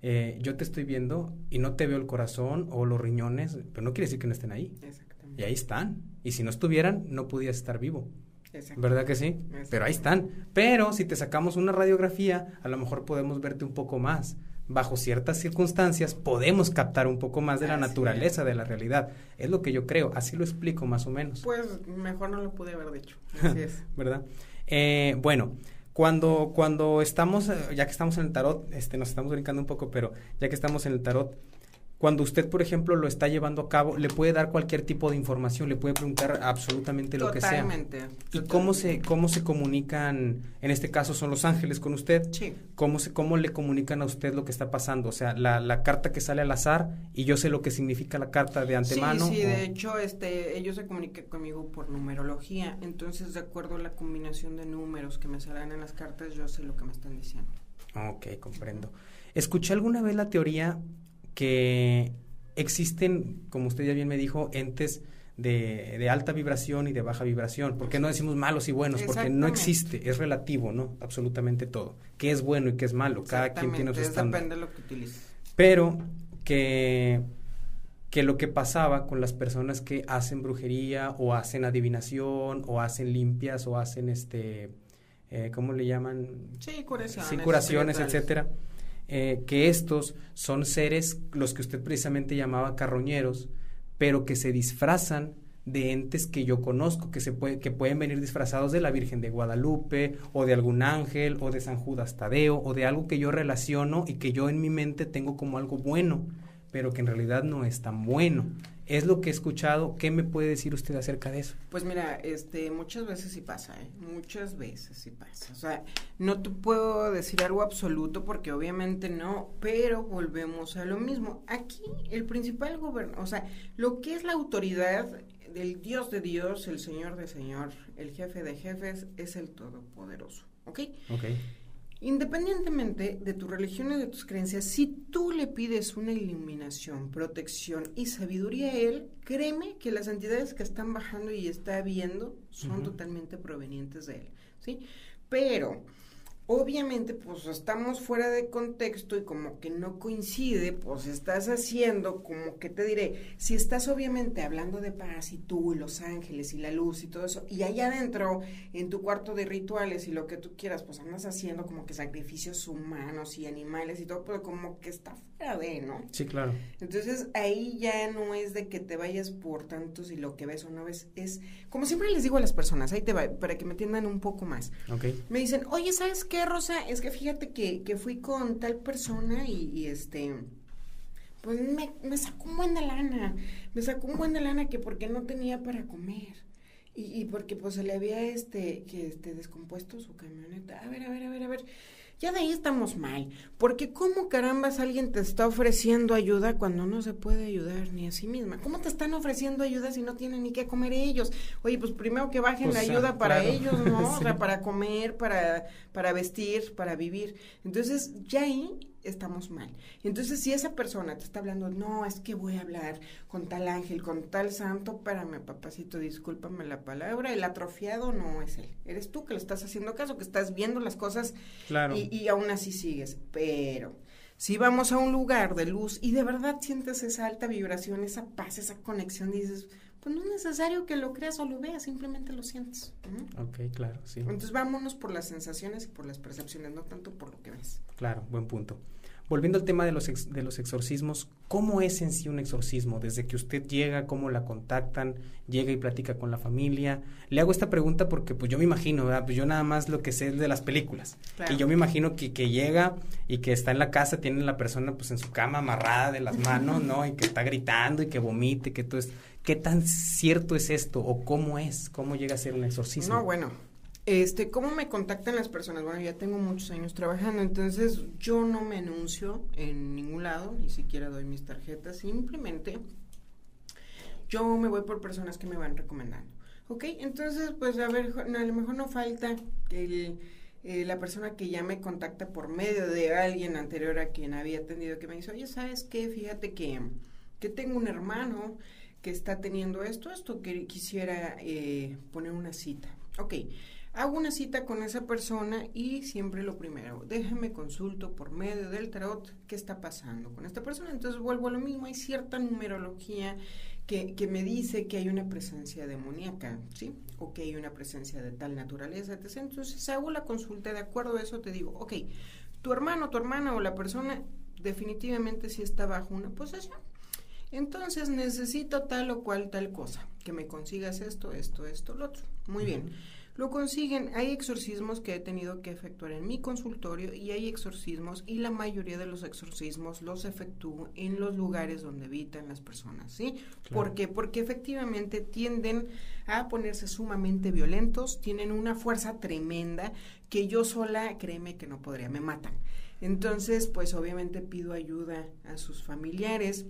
eh, yo te estoy viendo y no te veo el corazón o los riñones, pero no quiere decir que no estén ahí. Y ahí están. Y si no estuvieran, no podías estar vivo. ¿Verdad que sí? Pero ahí están. Pero si te sacamos una radiografía, a lo mejor podemos verte un poco más. Bajo ciertas circunstancias podemos captar un poco más de la naturaleza de la realidad. Es lo que yo creo. Así lo explico más o menos. Pues mejor no lo pude haber dicho. (laughs) Así es. ¿Verdad? Eh, bueno, cuando, cuando estamos, eh, ya que estamos en el tarot, este, nos estamos brincando un poco, pero ya que estamos en el tarot, cuando usted, por ejemplo, lo está llevando a cabo, le puede dar cualquier tipo de información, le puede preguntar absolutamente lo que sea. ¿Y cómo se cómo se comunican? En este caso son los ángeles con usted. Sí. ¿Cómo se cómo le comunican a usted lo que está pasando? O sea, la, la carta que sale al azar y yo sé lo que significa la carta de antemano. Sí, sí. De hecho, este, ellos se comunican conmigo por numerología. Entonces, de acuerdo a la combinación de números que me salen en las cartas, yo sé lo que me están diciendo. Ok, comprendo. Escuché alguna vez la teoría que existen, como usted ya bien me dijo, entes de, de, alta vibración y de baja vibración. ¿Por qué no decimos malos y buenos? Porque no existe, es relativo, ¿no? Absolutamente todo. ¿Qué es bueno y qué es malo? Cada quien tiene su estándar. depende de lo que utilices. Pero que, que lo que pasaba con las personas que hacen brujería o hacen adivinación o hacen limpias o hacen este, eh, ¿cómo le llaman? Sí, curaciones. Sí, curaciones, etcétera eh, que estos son seres, los que usted precisamente llamaba carroñeros, pero que se disfrazan de entes que yo conozco, que, se puede, que pueden venir disfrazados de la Virgen de Guadalupe, o de algún ángel, o de San Judas Tadeo, o de algo que yo relaciono y que yo en mi mente tengo como algo bueno, pero que en realidad no es tan bueno. Es lo que he escuchado. ¿Qué me puede decir usted acerca de eso? Pues mira, este, muchas veces sí pasa, ¿eh? Muchas veces sí pasa. O sea, no te puedo decir algo absoluto porque obviamente no, pero volvemos a lo mismo. Aquí el principal gobernador, o sea, lo que es la autoridad del Dios de Dios, el Señor de Señor, el jefe de jefes, es el Todopoderoso, ¿ok? Ok. Independientemente de tu religión y de tus creencias, si tú le pides una iluminación, protección y sabiduría a Él, créeme que las entidades que están bajando y está viendo son totalmente provenientes de Él, ¿sí? Pero obviamente pues estamos fuera de contexto y como que no coincide, pues estás haciendo como que te diré, si estás obviamente hablando de paz y tú y los ángeles y la luz y todo eso, y allá adentro en tu cuarto de rituales y lo que tú quieras, pues andas haciendo como que sacrificios humanos y animales y todo, pero como que está fuera de, ¿no? Sí, claro. Entonces ahí ya no es de que te vayas por tantos y lo que ves o no ves, es como siempre les digo a las personas, ahí te va, para que me entiendan un poco más. Ok. Me dicen, oye, ¿sabes qué? Rosa? Es que fíjate que, que fui con tal persona y, este, pues me, sacó un buen de lana, me sacó un buen de lana que porque no tenía para comer. Y, y porque pues se le había este, que este, descompuesto su camioneta. A ver, a ver, a ver, a ver. Ya de ahí estamos mal. Porque ¿cómo carambas alguien te está ofreciendo ayuda cuando no se puede ayudar ni a sí misma? ¿Cómo te están ofreciendo ayuda si no tienen ni qué comer ellos? Oye, pues primero que bajen Pues, la ayuda para claro. ellos, ¿no? (laughs) O Sí. sea, para comer, para, para vestir, para vivir. Entonces, ya ahí estamos mal. Entonces, si esa persona te está hablando, no, es que voy a hablar con tal ángel, con tal santo, espérame, papacito, discúlpame la palabra, el atrofiado no es él. Eres tú que le estás haciendo caso, que estás viendo las cosas Claro. y, y aún así sigues. Pero si vamos a un lugar de luz y de verdad sientes esa alta vibración, esa paz, esa conexión, dices, pues no es necesario que lo creas o lo veas, simplemente lo sientes. ¿no? Ok, claro, sí. Entonces vámonos por las sensaciones y por las percepciones, no tanto por lo que ves. Claro, buen punto. Volviendo al tema de los, ex- de los exorcismos, ¿cómo es en sí un exorcismo? Desde que usted llega, ¿cómo la contactan? Llega y platica con la familia. Le hago esta pregunta porque pues yo me imagino, ¿verdad? Pues yo nada más lo que sé es de las películas. Claro. Y yo me imagino que, que llega y que está en la casa, tiene la persona pues en su cama amarrada de las manos, ¿no? Y que está gritando y que vomite, que todo es... ¿Qué tan cierto es esto o cómo es? ¿Cómo llega a ser un exorcismo? No, bueno. Este, ¿cómo me contactan las personas? Bueno, ya tengo muchos años trabajando, entonces yo no me anuncio en ningún lado, ni siquiera doy mis tarjetas, simplemente yo me voy por personas que me van recomendando. ¿Ok? Entonces, pues a ver, a lo mejor no falta el, eh, la persona que ya me contacta por medio de alguien anterior a quien había atendido que me dice, oye, ¿sabes qué? Fíjate que, que tengo un hermano que está teniendo esto, esto, que quisiera eh, poner una cita. Ok, hago una cita con esa persona y siempre lo primero, déjame consulto por medio del tarot qué está pasando con esta persona. Entonces vuelvo a lo mismo, hay cierta numerología que, que me dice que hay una presencia demoníaca, ¿sí? O que hay una presencia de tal naturaleza, etc. Entonces hago la consulta, de acuerdo a eso te digo, ok, tu hermano, tu hermana o la persona definitivamente sí está bajo una posesión. Entonces necesito tal o cual tal cosa, que me consigas esto, esto, esto, lo otro. Muy bien. Lo consiguen, hay exorcismos que he tenido que efectuar en mi consultorio y hay exorcismos y la mayoría de los exorcismos los efectúo en los lugares donde habitan las personas, ¿sí? ¿Por qué? Porque efectivamente tienden a ponerse sumamente violentos, tienen una fuerza tremenda que yo sola, créeme que no podría, me matan. Entonces, pues obviamente pido ayuda a sus familiares.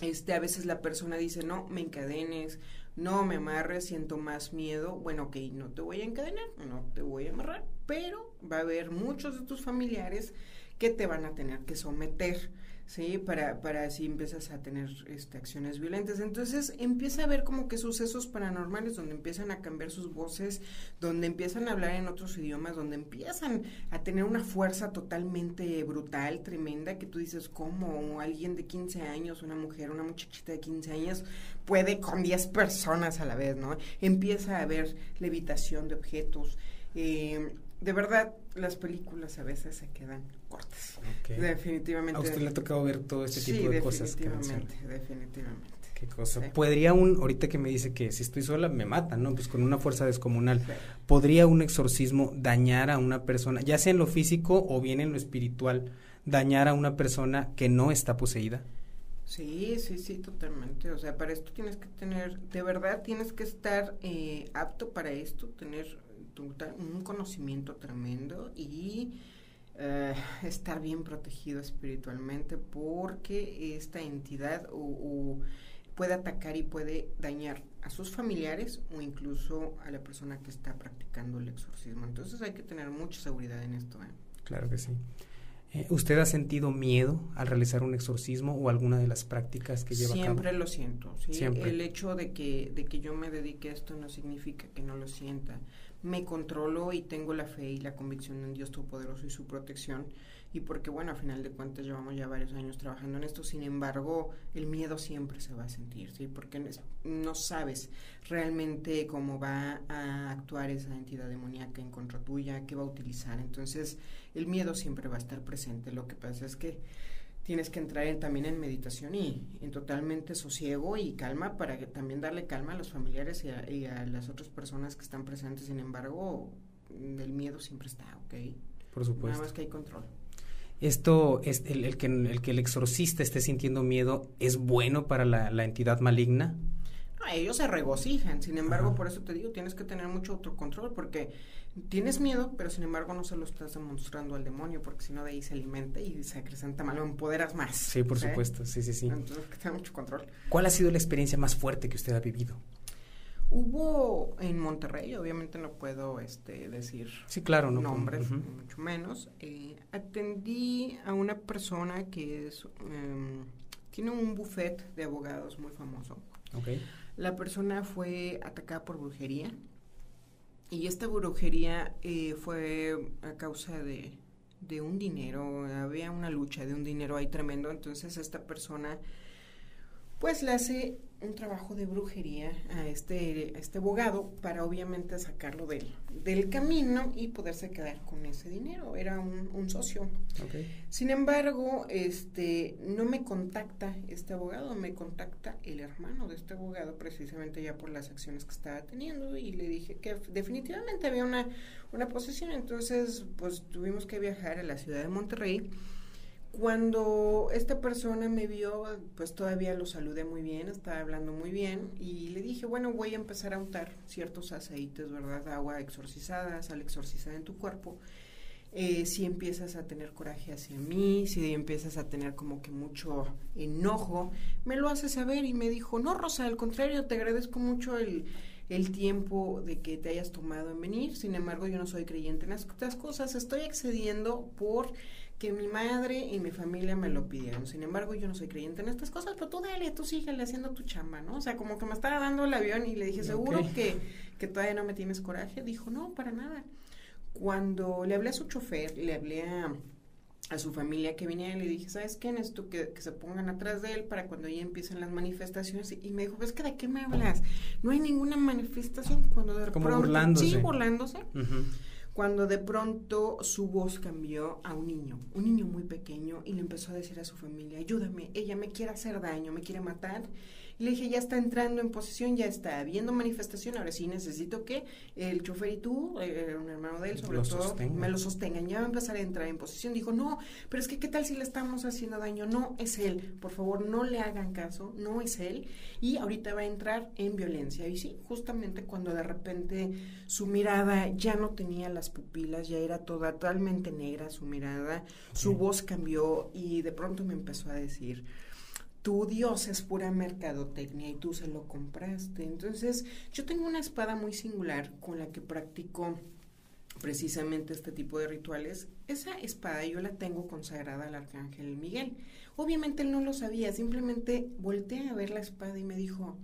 Este, a veces la persona dice, no, me encadenes, no me amarres, siento más miedo. Bueno, ok, no te voy a encadenar, no te voy a amarrar, pero va a haber muchos de tus familiares que te van a tener que someter, ¿sí? Para, para si empiezas a tener este, acciones violentas. Entonces empieza a haber como que sucesos paranormales donde empiezan a cambiar sus voces, donde empiezan a hablar en otros idiomas, donde empiezan a tener una fuerza totalmente brutal, tremenda, que tú dices, ¿cómo alguien de 15 años, una mujer, una muchachita de 15 años puede con 10 personas a la vez, ¿no? Empieza a haber levitación de objetos. Eh, de verdad, las películas a veces se quedan cortas. Ok. Definitivamente. A usted le ha tocado ver todo este sí, tipo de cosas. que definitivamente, definitivamente. Qué cosa. Sí. ¿Podría un, ahorita que me dice que si estoy sola me matan, ¿no? Pues con una fuerza descomunal. Sí. ¿Podría un exorcismo dañar a una persona, ya sea en lo físico o bien en lo espiritual, dañar a una persona que no está poseída? Sí, sí, sí, totalmente. O sea, para esto tienes que tener, de verdad tienes que estar eh, apto para esto, tener un conocimiento tremendo y eh, estar bien protegido espiritualmente porque esta entidad o, o puede atacar y puede dañar a sus familiares o incluso a la persona que está practicando el exorcismo. Entonces hay que tener mucha seguridad en esto. ¿eh? Claro que sí. Eh, ¿Usted ha sentido miedo al realizar un exorcismo o alguna de las prácticas que lleva Siempre a cabo? lo siento, ¿sí? Siempre. El hecho de que, de que yo me dedique a esto no significa que no lo sienta. Me controlo y tengo la fe y la convicción en Dios Todopoderoso y su protección. Y porque, bueno, a final de cuentas llevamos ya varios años trabajando en esto. Sin embargo, el miedo siempre se va a sentir, ¿sí? Porque no es- no sabes realmente cómo va a actuar esa entidad demoníaca en contra tuya, qué va a utilizar. Entonces, el miedo siempre va a estar presente. Lo que pasa es que tienes que entrar en- también en meditación y en totalmente sosiego y calma para que también darle calma a los familiares y a, y a las otras personas que están presentes. Sin embargo, el miedo siempre está, ¿ok? Por Nada supuesto. más que hay control. Esto, es el, el que, el que el exorcista esté sintiendo miedo, ¿es bueno para la, la entidad maligna? ellos se regocijan, sin embargo, por eso te digo, tienes que tener mucho autocontrol porque tienes miedo, pero sin embargo no se lo estás demostrando al demonio porque si no de ahí se alimenta y se acrecenta mal, lo empoderas más. Sí, por supuesto, sí, sí, sí. Entonces, que tener mucho control. ¿Cuál ha sido la experiencia más fuerte que usted ha vivido? Hubo en Monterrey, obviamente no puedo este, decir sí, claro, no nombres, mucho menos. Eh, atendí a una persona que es, em, tiene un buffet de abogados muy famoso. Okay. La persona fue atacada por brujería y esta brujería eh, fue a causa de, de un dinero, había una lucha de un dinero ahí tremendo, entonces esta persona pues le hace un trabajo de brujería a este, este abogado para obviamente sacarlo del, del camino y poderse quedar con ese dinero. Era un, un socio. Sin embargo, este no me contacta este abogado, me contacta el hermano de este abogado precisamente ya por las acciones que estaba teniendo y le dije que definitivamente había una, una posesión. Entonces, pues tuvimos que viajar a la ciudad de Monterrey cuando esta persona me vio, pues todavía lo saludé muy bien, estaba hablando muy bien y le dije, bueno, voy a empezar a untar ciertos aceites, ¿verdad? Agua exorcizada, sal exorcizada en tu cuerpo. Eh, si empiezas a tener coraje hacia mí, si empiezas a tener como que mucho enojo, me lo hace saber y me dijo, no, Rosa, al contrario, te agradezco mucho el, el tiempo de que te hayas tomado en venir, sin embargo yo no soy creyente en estas cosas, estoy accediendo por que mi madre y mi familia me lo pidieron. Sin embargo, yo no soy creyente en estas cosas, pero tú dale, tú síguele haciendo tu chamba, ¿no? O sea, como que me estaba dando el avión y le dije, ¿seguro que, que todavía no me tienes coraje? Dijo, no, para nada. Cuando le hablé a su chofer, le hablé a, su familia que venía y le dije, ¿sabes qué? Necesito que, que se pongan atrás de él para cuando ya empiecen las manifestaciones. Y me dijo, ¿ves que de qué me hablas? No hay ninguna manifestación. Cuando de Como burlándose. Sí, burlándose cuando de pronto su voz cambió a un niño, un niño muy pequeño, y le empezó a decir a su familia, ayúdame, ella me quiere hacer daño, me quiere matar. Y le dije, ya está entrando en posición, ya está habiendo manifestación, ahora sí necesito que el chofer y tú, eh, un hermano de él sobre todo, me lo sostengan, ya va a empezar a entrar en posición. Dijo, no, pero es que qué tal si le estamos haciendo daño, no es él, por favor no le hagan caso, no es él, y ahorita va a entrar en violencia. Y sí, justamente cuando de repente su mirada ya no tenía las pupilas, ya era totalmente negra su mirada, su voz cambió y de pronto me empezó a decir, tu Dios es pura mercadotecnia y tú se lo compraste. Entonces, yo tengo una espada muy singular con la que practico precisamente este tipo de rituales. Esa espada yo la tengo consagrada al arcángel Miguel. Obviamente él no lo sabía, simplemente volteé a ver la espada y me dijo,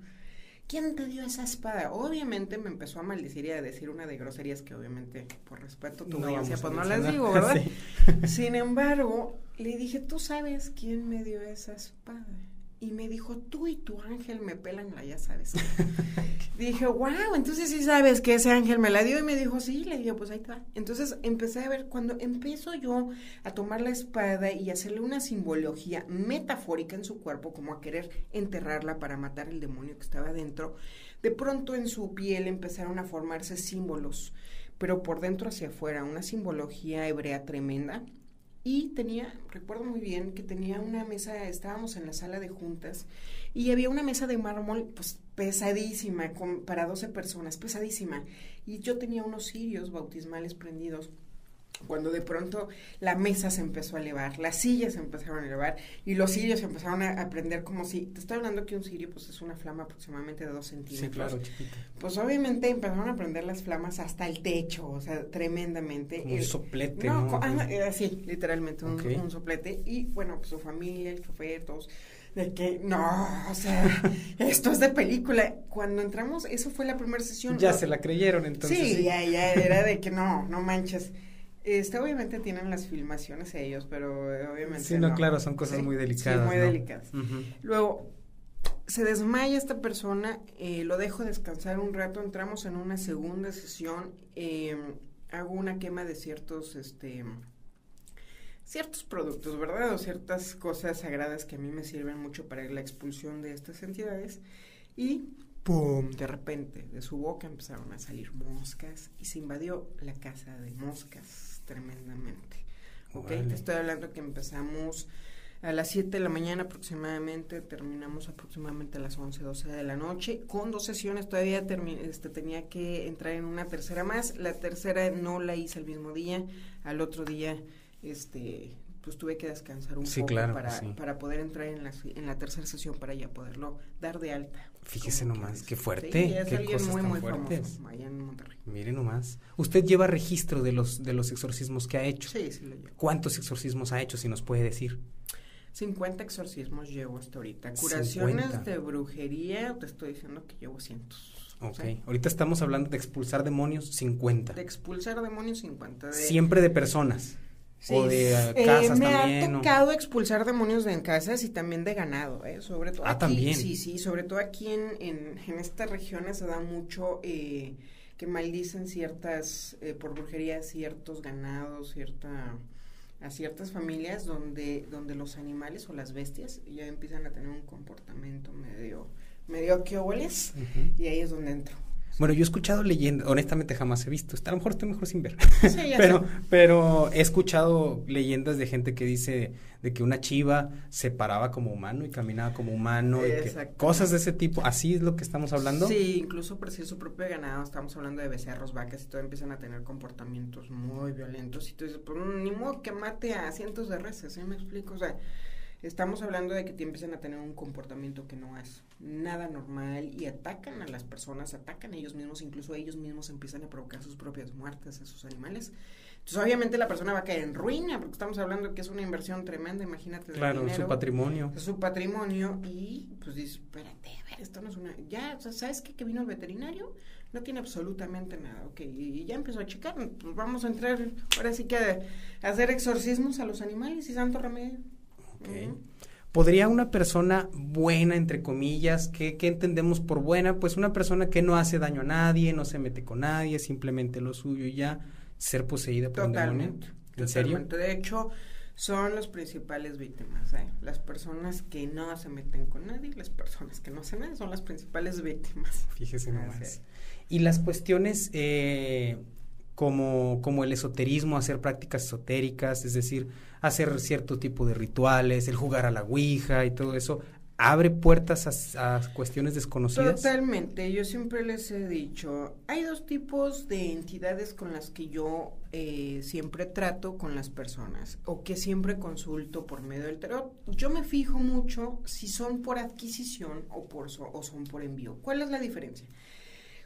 ¿quién te dio esa espada? Obviamente me empezó a maldecir y a decir una de groserías que obviamente por respeto tu no pues no las digo, ¿verdad? (laughs) Sin embargo, le dije, ¿tú sabes quién me dio esa espada? Y me dijo, tú y tu ángel me pelan la, ya sabes. (laughs) Dije, wow, entonces sí sabes que ese ángel me la dio y me dijo, sí, le digo, pues ahí está. Entonces empecé a ver, cuando empiezo yo a tomar la espada y hacerle una simbología metafórica en su cuerpo, como a querer enterrarla para matar el demonio que estaba dentro, de pronto en su piel empezaron a formarse símbolos, pero por dentro hacia afuera, una simbología hebrea tremenda y tenía, recuerdo muy bien que tenía una mesa, estábamos en la sala de juntas y había una mesa de mármol pues pesadísima para 12 personas, pesadísima. Y yo tenía unos cirios bautismales prendidos cuando de pronto la mesa se empezó a elevar, las sillas se empezaron a elevar y los cirios se empezaron a, prender como si, te estoy hablando que un cirio pues es una flama aproximadamente de dos centímetros. Sí, claro, chiquita. Pues obviamente empezaron a prender las flamas hasta el techo, o sea, tremendamente. un soplete, ¿no? sí, literalmente, un, soplete. Y bueno, pues su familia, el chofer, todos de que no, o sea, (laughs) esto es de película. Cuando entramos, eso fue la primera sesión. Ya se la creyeron entonces. sí, ya, ya era de que no, no manches. Este, obviamente tienen las filmaciones ellos, pero eh, obviamente. Sí, no, claro, son cosas muy delicadas. Sí, muy delicadas. Luego, se desmaya esta persona, eh, lo dejo descansar un rato, entramos en una segunda sesión, eh, hago una quema de ciertos, este, ciertos productos, ¿verdad? O ciertas cosas sagradas que a mí me sirven mucho para la expulsión de estas entidades. Y ¡pum! De repente, de su boca empezaron a salir moscas y se invadió la casa de moscas tremendamente. ¿Ok? Te estoy hablando que empezamos a las 7 de la mañana aproximadamente, terminamos aproximadamente a las 11, 12 de la noche, con dos sesiones, todavía este, tenía que entrar en una tercera más, la tercera no la hice el mismo día, al otro día este pues tuve que descansar un poco para, para poder entrar en la, en la tercera sesión para ya poderlo dar de alta. Fíjese nomás, qué fuerte, qué cosas muy, tan muy fuertes. allá en Monterrey. Mire nomás. ¿Usted lleva registro de los, de los exorcismos que ha hecho? Sí, sí lo llevo. ¿Cuántos exorcismos ha hecho, si nos puede decir? 50 exorcismos llevo hasta ahorita. Curaciones de brujería, te estoy diciendo que llevo cientos. Ok, ahorita estamos hablando de expulsar demonios, 50. De expulsar demonios, 50. Siempre de personas o de eh, casas me ha tocado expulsar demonios de en casas y también de ganado, ¿eh? Sobre todo ah, aquí, también. Sí, sí, sobre todo aquí en, en, en estas regiones se da mucho eh, que maldicen ciertas, eh, por brujería, ciertos ganados, cierta a ciertas familias donde, donde los animales o las bestias ya empiezan a tener un comportamiento medio, medio que hueles y ahí es donde entro. Bueno, yo he escuchado leyendas, honestamente jamás he visto, a lo mejor estoy mejor sin ver, (laughs) pero, pero he escuchado leyendas de gente que dice de que una chiva se paraba como humano y caminaba como humano, y cosas de ese tipo, ¿así es lo que estamos hablando? Sí, incluso por si su propio ganado, estamos hablando de becerros, vacas y todo, empiezan a tener comportamientos muy violentos y tú dices, pues ni modo que mate a cientos de reses, ¿sí me explico? O sea, Estamos hablando de que te empiezan a tener un comportamiento que no es nada normal y atacan a las personas, atacan a ellos mismos, incluso ellos mismos empiezan a provocar sus propias muertes a sus animales. Entonces, obviamente, la persona va a caer en ruina, porque estamos hablando de que es una inversión tremenda, imagínate. Claro, su patrimonio. su patrimonio, y pues dices, espérate, a ver, esto no es una. Ya, o sea, ¿sabes qué? Que vino el veterinario, no tiene absolutamente nada, ok, y, ya empezó a checar, pues vamos a entrar, ahora sí que a hacer exorcismos a los animales y santo remedio. ¿Podría una persona buena, entre comillas, ¿qué, entendemos por buena? Pues una persona que no hace daño a nadie, no se mete con nadie, simplemente lo suyo y ya, ser poseída por un demonio. ¿En serio? De hecho, son las principales víctimas. ¿eh? Las personas que no se meten con nadie, las personas que no hacen nada, son las principales víctimas. Fíjese nomás. Y las cuestiones eh, como, como el esoterismo, hacer prácticas esotéricas, es decir, hacer cierto tipo de rituales, el jugar a la Ouija y todo eso, abre puertas a, cuestiones desconocidas. Totalmente, yo siempre les he dicho, hay dos tipos de entidades con las que yo eh, siempre trato con las personas o que siempre consulto por medio del tarot. Yo me fijo mucho si son por adquisición o, por o son por envío. ¿Cuál es la diferencia?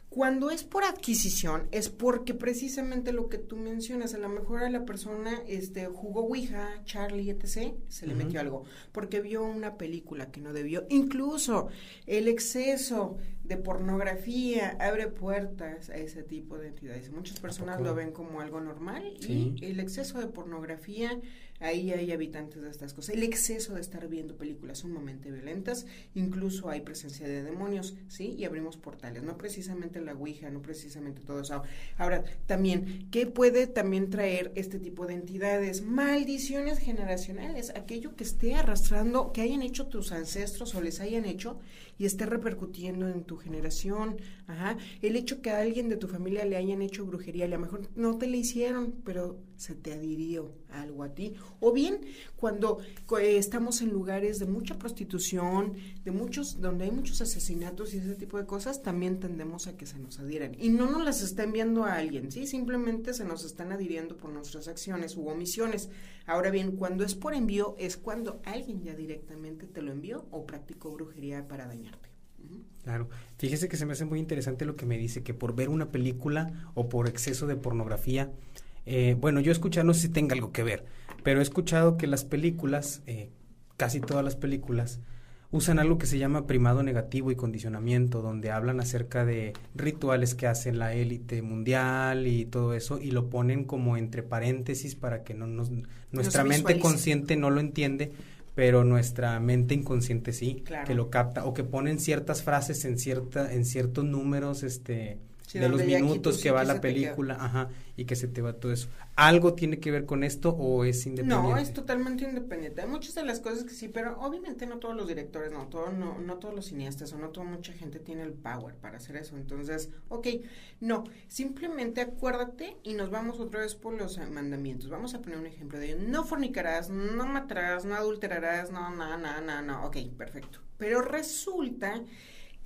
Cuando es por adquisición, es porque precisamente lo que tú mencionas, a lo mejor a la persona este, jugó Ouija, Charlie, etc., se le metió algo, porque vio una película que no debió. Incluso el exceso de pornografía abre puertas a ese tipo de entidades. Muchas personas lo ven como algo normal y el exceso de pornografía Ahí hay habitantes de estas cosas. El exceso de estar viendo películas sumamente violentas, incluso hay presencia de demonios, ¿sí? Y abrimos portales, no precisamente la Ouija, no precisamente todo eso. Ahora, también, ¿qué puede también traer este tipo de entidades? Maldiciones generacionales, aquello que esté arrastrando, que hayan hecho tus ancestros o les hayan hecho y esté repercutiendo en tu generación. Ajá. El hecho que a alguien de tu familia le hayan hecho brujería, a lo mejor no te le hicieron, pero se te adhirió algo a ti. O bien cuando eh, estamos en lugares de mucha prostitución, de muchos, donde hay muchos asesinatos y ese tipo de cosas, también tendemos a que se nos adhieran. Y no nos las está enviando a alguien, ¿sí? Simplemente se nos están adhiriendo por nuestras acciones u omisiones. Ahora bien, cuando es por envío, es cuando alguien ya directamente te lo envió o practicó brujería para dañarte. Claro, fíjese que se me hace muy interesante lo que me dice, que por ver una película o por exceso de pornografía, eh, bueno, yo he escuchado, no sé si tenga algo que ver, pero he escuchado que las películas, eh, casi todas las películas, usan algo que se llama primado negativo y condicionamiento, donde hablan acerca de rituales que hace la élite mundial y todo eso, y lo ponen como entre paréntesis para que no nos, nuestra mente consciente no lo entiende, pero nuestra mente inconsciente sí, que lo capta, o que ponen ciertas frases en cierta, en ciertos números, este, de los minutos que va la película, ajá, y que se te va todo eso. ¿Algo tiene que ver con esto o es independiente? No, es totalmente independiente. Hay muchas de las cosas que sí, pero obviamente no todos los directores, no, todo, no, no todos los cineastas o no toda mucha gente tiene el power para hacer eso. Entonces, ok, no, simplemente acuérdate y nos vamos otra vez por los mandamientos. Vamos a poner un ejemplo de no fornicarás, no matarás, no adulterarás, no, no, no, no, no, ok, perfecto. Pero resulta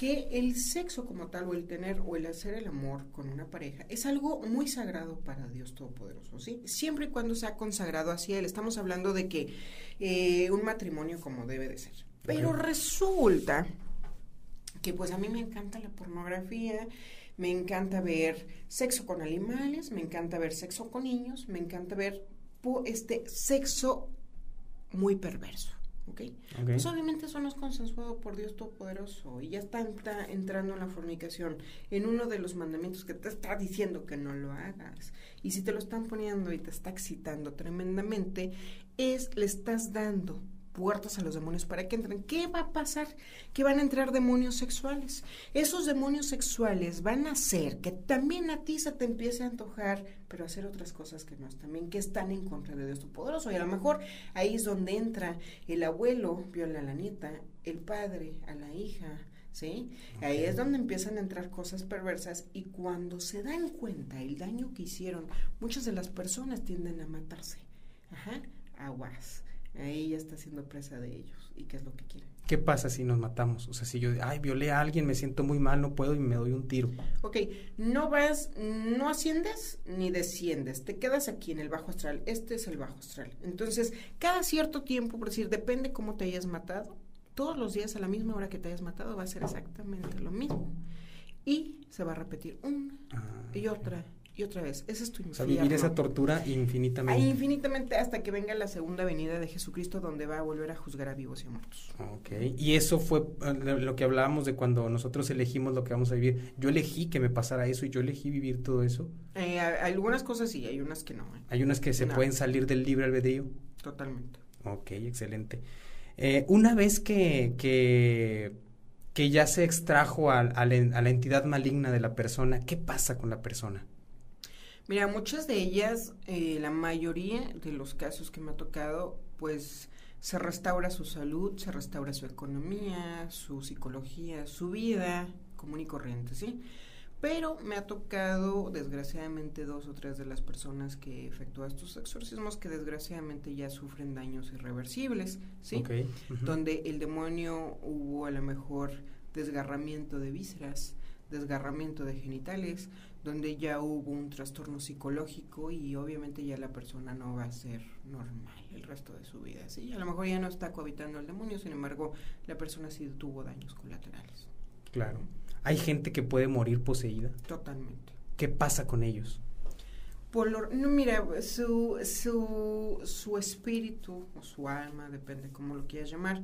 que el sexo como tal o el tener o el hacer el amor con una pareja es algo muy sagrado para Dios Todopoderoso, ¿sí? Siempre y cuando sea consagrado hacia Él. Estamos hablando de que eh, un matrimonio como debe de ser. Pero resulta que pues a mí me encanta la pornografía, me encanta ver sexo con animales, me encanta ver sexo con niños, me encanta ver este sexo muy perverso. ¿Ok? Pues obviamente eso no es consensuado por Dios Todopoderoso y ya está, entrando en la fornicación, en uno de los mandamientos que te está diciendo que no lo hagas. Y si te lo están poniendo y te está excitando tremendamente, es, le estás dando puertas a los demonios para que entren. ¿Qué va a pasar? Que van a entrar demonios sexuales. Esos demonios sexuales van a hacer que también a ti se te empiece a antojar, pero hacer otras cosas que no también, que están en contra de Dios poderoso. Y a lo mejor ahí es donde entra el abuelo, viola a la nieta, el padre a la hija, ¿sí? Ahí es donde empiezan a entrar cosas perversas y cuando se dan cuenta el daño que hicieron, muchas de las personas tienden a matarse. Ajá, aguas ahí ya está siendo presa de ellos y qué es lo que quieren. ¿Qué pasa si nos matamos? O sea, si yo, ay, violé a alguien, me siento muy mal, no puedo y me doy un tiro. Ok, no vas, no asciendes ni desciendes, te quedas aquí en el bajo astral. Este es el bajo astral. Entonces, cada cierto tiempo, por decir, depende cómo te hayas matado, todos los días a la misma hora que te hayas matado va a ser exactamente lo mismo. Y se va a repetir una ah, y otra y otra vez. Ese es tu infierno. O sea, vivir esa tortura infinitamente. infinitamente hasta que venga la segunda venida de Jesucristo donde va a volver a juzgar a vivos y a muertos. Ok. Y eso fue eh, lo que hablábamos de cuando nosotros elegimos lo que vamos a vivir. Yo elegí que me pasara eso y yo elegí vivir todo eso. Eh, algunas cosas sí, hay unas que no. ¿eh? Hay unas que se pueden salir del libre albedrío. Totalmente. Ok, excelente. una vez que, que, que, ya se extrajo a, a la entidad maligna de la persona, ¿qué pasa con la persona? Mira, muchas de ellas, eh, la mayoría de los casos que me ha tocado, pues se restaura su salud, se restaura su economía, su psicología, su vida común y corriente, ¿sí? Pero me ha tocado, desgraciadamente, dos o tres de las personas que efectúan estos exorcismos que desgraciadamente ya sufren daños irreversibles, ¿sí? Donde el demonio hubo a lo mejor desgarramiento de vísceras, desgarramiento de genitales, donde ya hubo un trastorno psicológico y obviamente ya la persona no va a ser normal el resto de su vida. ¿sí? A lo mejor ya no está cohabitando el demonio, sin embargo, la persona sí tuvo daños colaterales. Claro. ¿Hay gente que puede morir poseída? Totalmente. ¿Qué pasa con ellos? Por no, mira, su, su, su espíritu o su alma, depende cómo lo quieras llamar,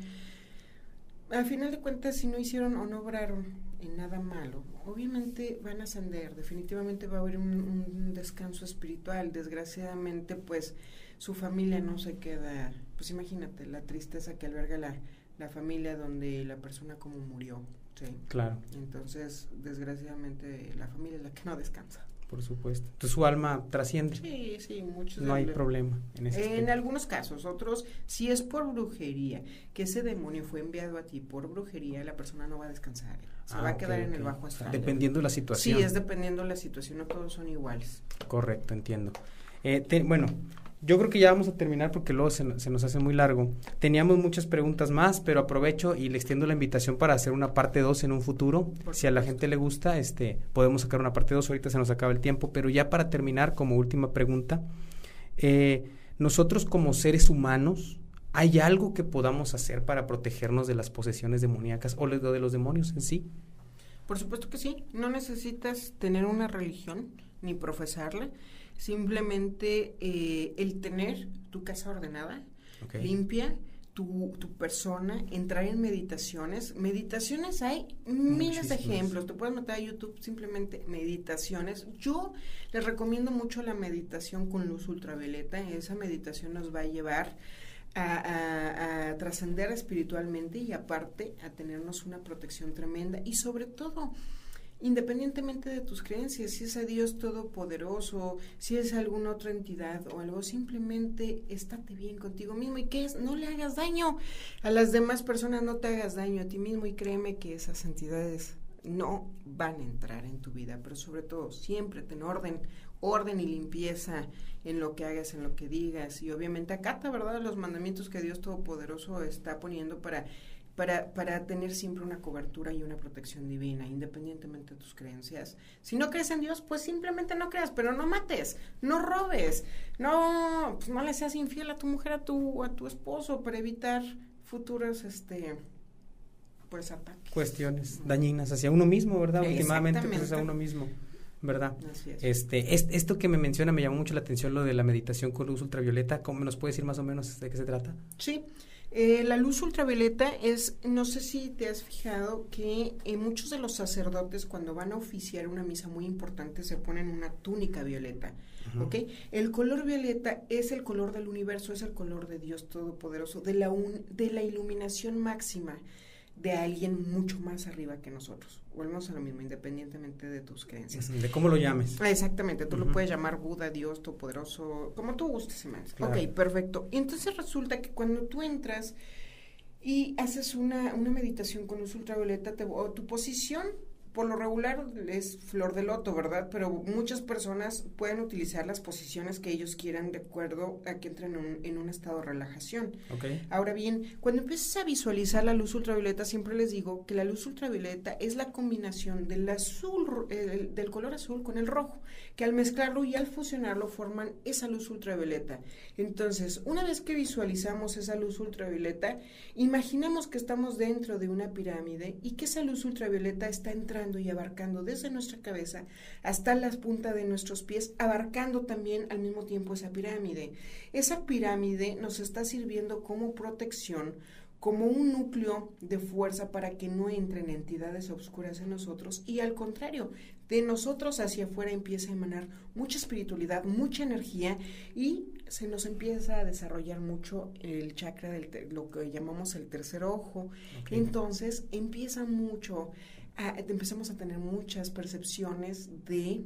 al final de cuentas, si no hicieron o no obraron en nada malo, obviamente van a ascender, definitivamente va a haber un, descanso espiritual. Desgraciadamente, pues su familia no se queda, pues imagínate la tristeza que alberga la, la familia donde la persona como murió. ¿sí? Claro. Entonces, desgraciadamente, la familia es la que no descansa. Por supuesto. Entonces su alma trasciende. Sí, sí, muchos. No hay problema en ese En algunos casos, otros, si es por brujería, que ese demonio fue enviado a ti por brujería, la persona no va a descansar. Se ah, va a quedar en el bajo astral. Dependiendo de la situación. Sí, es dependiendo de la situación, no todos son iguales. Correcto, entiendo. Eh, bueno, yo creo que ya vamos a terminar porque luego se, nos hace muy largo. Teníamos muchas preguntas más, pero aprovecho y le extiendo la invitación para hacer una parte 2 en un futuro. si a la gente le gusta, este, podemos sacar una parte 2, ahorita se nos acaba el tiempo, pero ya para terminar, como última pregunta, eh, nosotros como seres humanos, ¿hay algo que podamos hacer para protegernos de las posesiones demoníacas o de los demonios en sí? Por supuesto que sí, no necesitas tener una religión ni profesarla Simplemente eh, el tener tu casa ordenada, limpia, tu, tu, persona, entrar en meditaciones. Meditaciones hay miles de ejemplos. Te puedes meter a YouTube simplemente meditaciones. Yo les recomiendo mucho la meditación con luz ultravioleta. Esa meditación nos va a llevar a, a trascender espiritualmente y aparte a tenernos una protección tremenda. Y sobre todo independientemente de tus creencias, si es a Dios todopoderoso, si es alguna otra entidad o algo, simplemente estate bien contigo mismo y que es, no le hagas daño. A las demás personas, no te hagas daño a ti mismo y créeme que esas entidades no van a entrar en tu vida, pero sobre todo siempre ten orden, orden y limpieza en lo que hagas, en lo que digas y obviamente acata, ¿verdad? Los mandamientos que Dios Todopoderoso está poniendo para para, para tener siempre una cobertura y una protección divina, independientemente de tus creencias. Si no crees en Dios, pues simplemente no creas, pero no mates, no robes, no, pues no le seas infiel a tu mujer, a tu, a tu esposo, para evitar futuros, este, pues ataques. Cuestiones dañinas hacia uno mismo, ¿verdad? Últimamente, pues a uno mismo. ¿Verdad? Así es. Este, esto que me menciona me llamó mucho la atención, lo de la meditación con luz ultravioleta. ¿Cómo nos puede decir más o menos de qué se trata? Sí, eh, la luz ultravioleta es, no sé si te has fijado que eh, muchos de los sacerdotes cuando van a oficiar una misa muy importante se ponen una túnica violeta, ¿ok? El color violeta es el color del universo, es el color de Dios Todopoderoso, de la, de la iluminación máxima de alguien mucho más arriba que nosotros. Volvemos a lo mismo, independientemente de tus creencias. De cómo lo llames. Exactamente, tú lo puedes llamar Buda, Dios, Todopoderoso, como tú gustes, más. Ok, perfecto. Entonces resulta que cuando tú entras y haces una, una meditación con luz ultravioleta, te, o tu posición por lo regular es flor de loto, ¿verdad? Pero muchas personas pueden utilizar las posiciones que ellos quieran de acuerdo a que entren en un, estado de relajación. Okay. Ahora bien, cuando empiezas a visualizar la luz ultravioleta, siempre les digo que la luz ultravioleta es la combinación del azul, del color azul con el rojo, que al mezclarlo y al fusionarlo forman esa luz ultravioleta. Entonces, una vez que visualizamos esa luz ultravioleta, imaginemos que estamos dentro de una pirámide y que esa luz ultravioleta está entrando y abarcando desde nuestra cabeza hasta las puntas de nuestros pies, abarcando también al mismo tiempo esa pirámide. Esa pirámide nos está sirviendo como protección, como un núcleo de fuerza para que no entren entidades oscuras en nosotros y al contrario, de nosotros hacia afuera empieza a emanar mucha espiritualidad, mucha energía y se nos empieza a desarrollar mucho el chakra del lo que llamamos el tercer ojo. Entonces empieza mucho empezamos a tener muchas percepciones de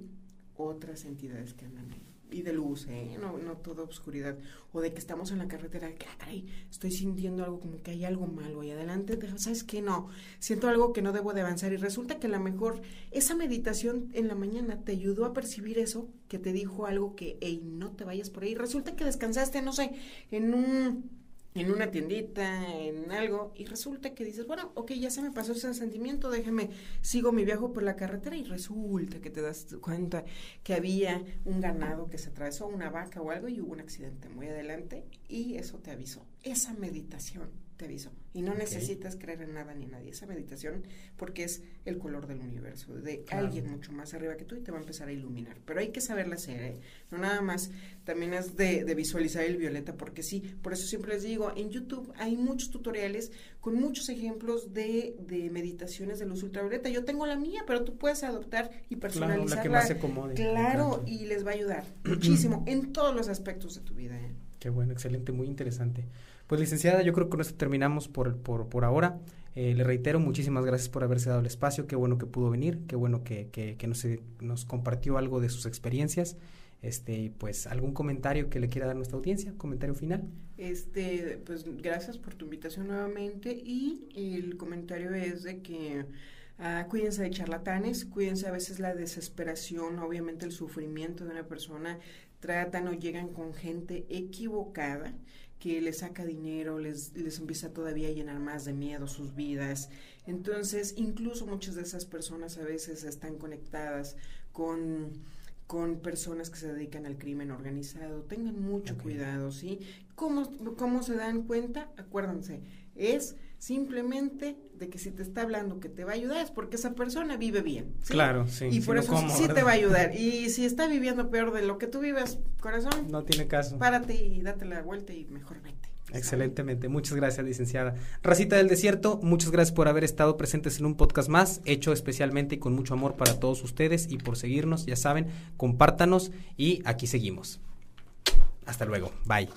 otras entidades que andan ahí. Y de luz, ¿eh? no, no toda oscuridad. O de que estamos en la carretera, que ah, estoy sintiendo algo como que hay algo malo ahí adelante. ¿Sabes qué? No, siento algo que no debo de avanzar. Y resulta que a lo mejor esa meditación en la mañana te ayudó a percibir eso, que te dijo algo que, hey, no te vayas por ahí. Resulta que descansaste, no sé, en un en una tiendita, en algo, y resulta que dices, bueno, ok, ya se me pasó ese sentimiento, déjame, sigo mi viaje por la carretera y resulta que te das cuenta que había un ganado que se atravesó, una vaca o algo y hubo un accidente muy adelante y eso te avisó. Esa meditación te aviso. Y no necesitas creer en nada ni nadie. Esa meditación, porque es el color del universo, de alguien mucho más arriba que tú y te va a empezar a iluminar. Pero hay que saberla hacer, ¿eh? No nada más, también es de, visualizar el violeta, porque sí, por eso siempre les digo, en YouTube hay muchos tutoriales con muchos ejemplos de, de meditaciones de luz ultravioleta. Yo tengo la mía, pero tú puedes adoptar y personalizarla. Claro, la que más se acomode. Claro, y les va a ayudar muchísimo en todos los aspectos de tu vida, ¿eh? Qué bueno, excelente, muy interesante. Pues licenciada, yo creo que con esto terminamos por, por, por ahora. Eh, le reitero, muchísimas gracias por haberse dado el espacio, qué bueno que pudo venir, qué bueno que, que, que nos, compartió algo de sus experiencias. Este, pues, ¿algún comentario que le quiera dar a nuestra audiencia? ¿Comentario final? Este, pues, gracias por tu invitación nuevamente y el comentario es de que ah, cuídense de charlatanes, cuídense a veces la desesperación, obviamente el sufrimiento de una persona, tratan o llegan con gente equivocada que les saca dinero, les, les empieza todavía a llenar más de miedo sus vidas. Entonces, incluso muchas de esas personas a veces están conectadas con con personas que se dedican al crimen organizado. Tengan mucho cuidado, ¿sí? ¿Cómo, ¿Cómo se dan cuenta? Acuérdense, es simplemente de que si te está hablando que te va a ayudar es porque esa persona vive bien. Claro, sí. Y por eso sí te va a ayudar. Y si está viviendo peor de lo que tú vives, corazón. No tiene caso. Párate y date la vuelta y mejor vete. Excelentemente, muchas gracias licenciada. Racita del Desierto, muchas gracias por haber estado presentes en un podcast más, hecho especialmente y con mucho amor para todos ustedes y por seguirnos, ya saben, compártanos y aquí seguimos. Hasta luego, bye.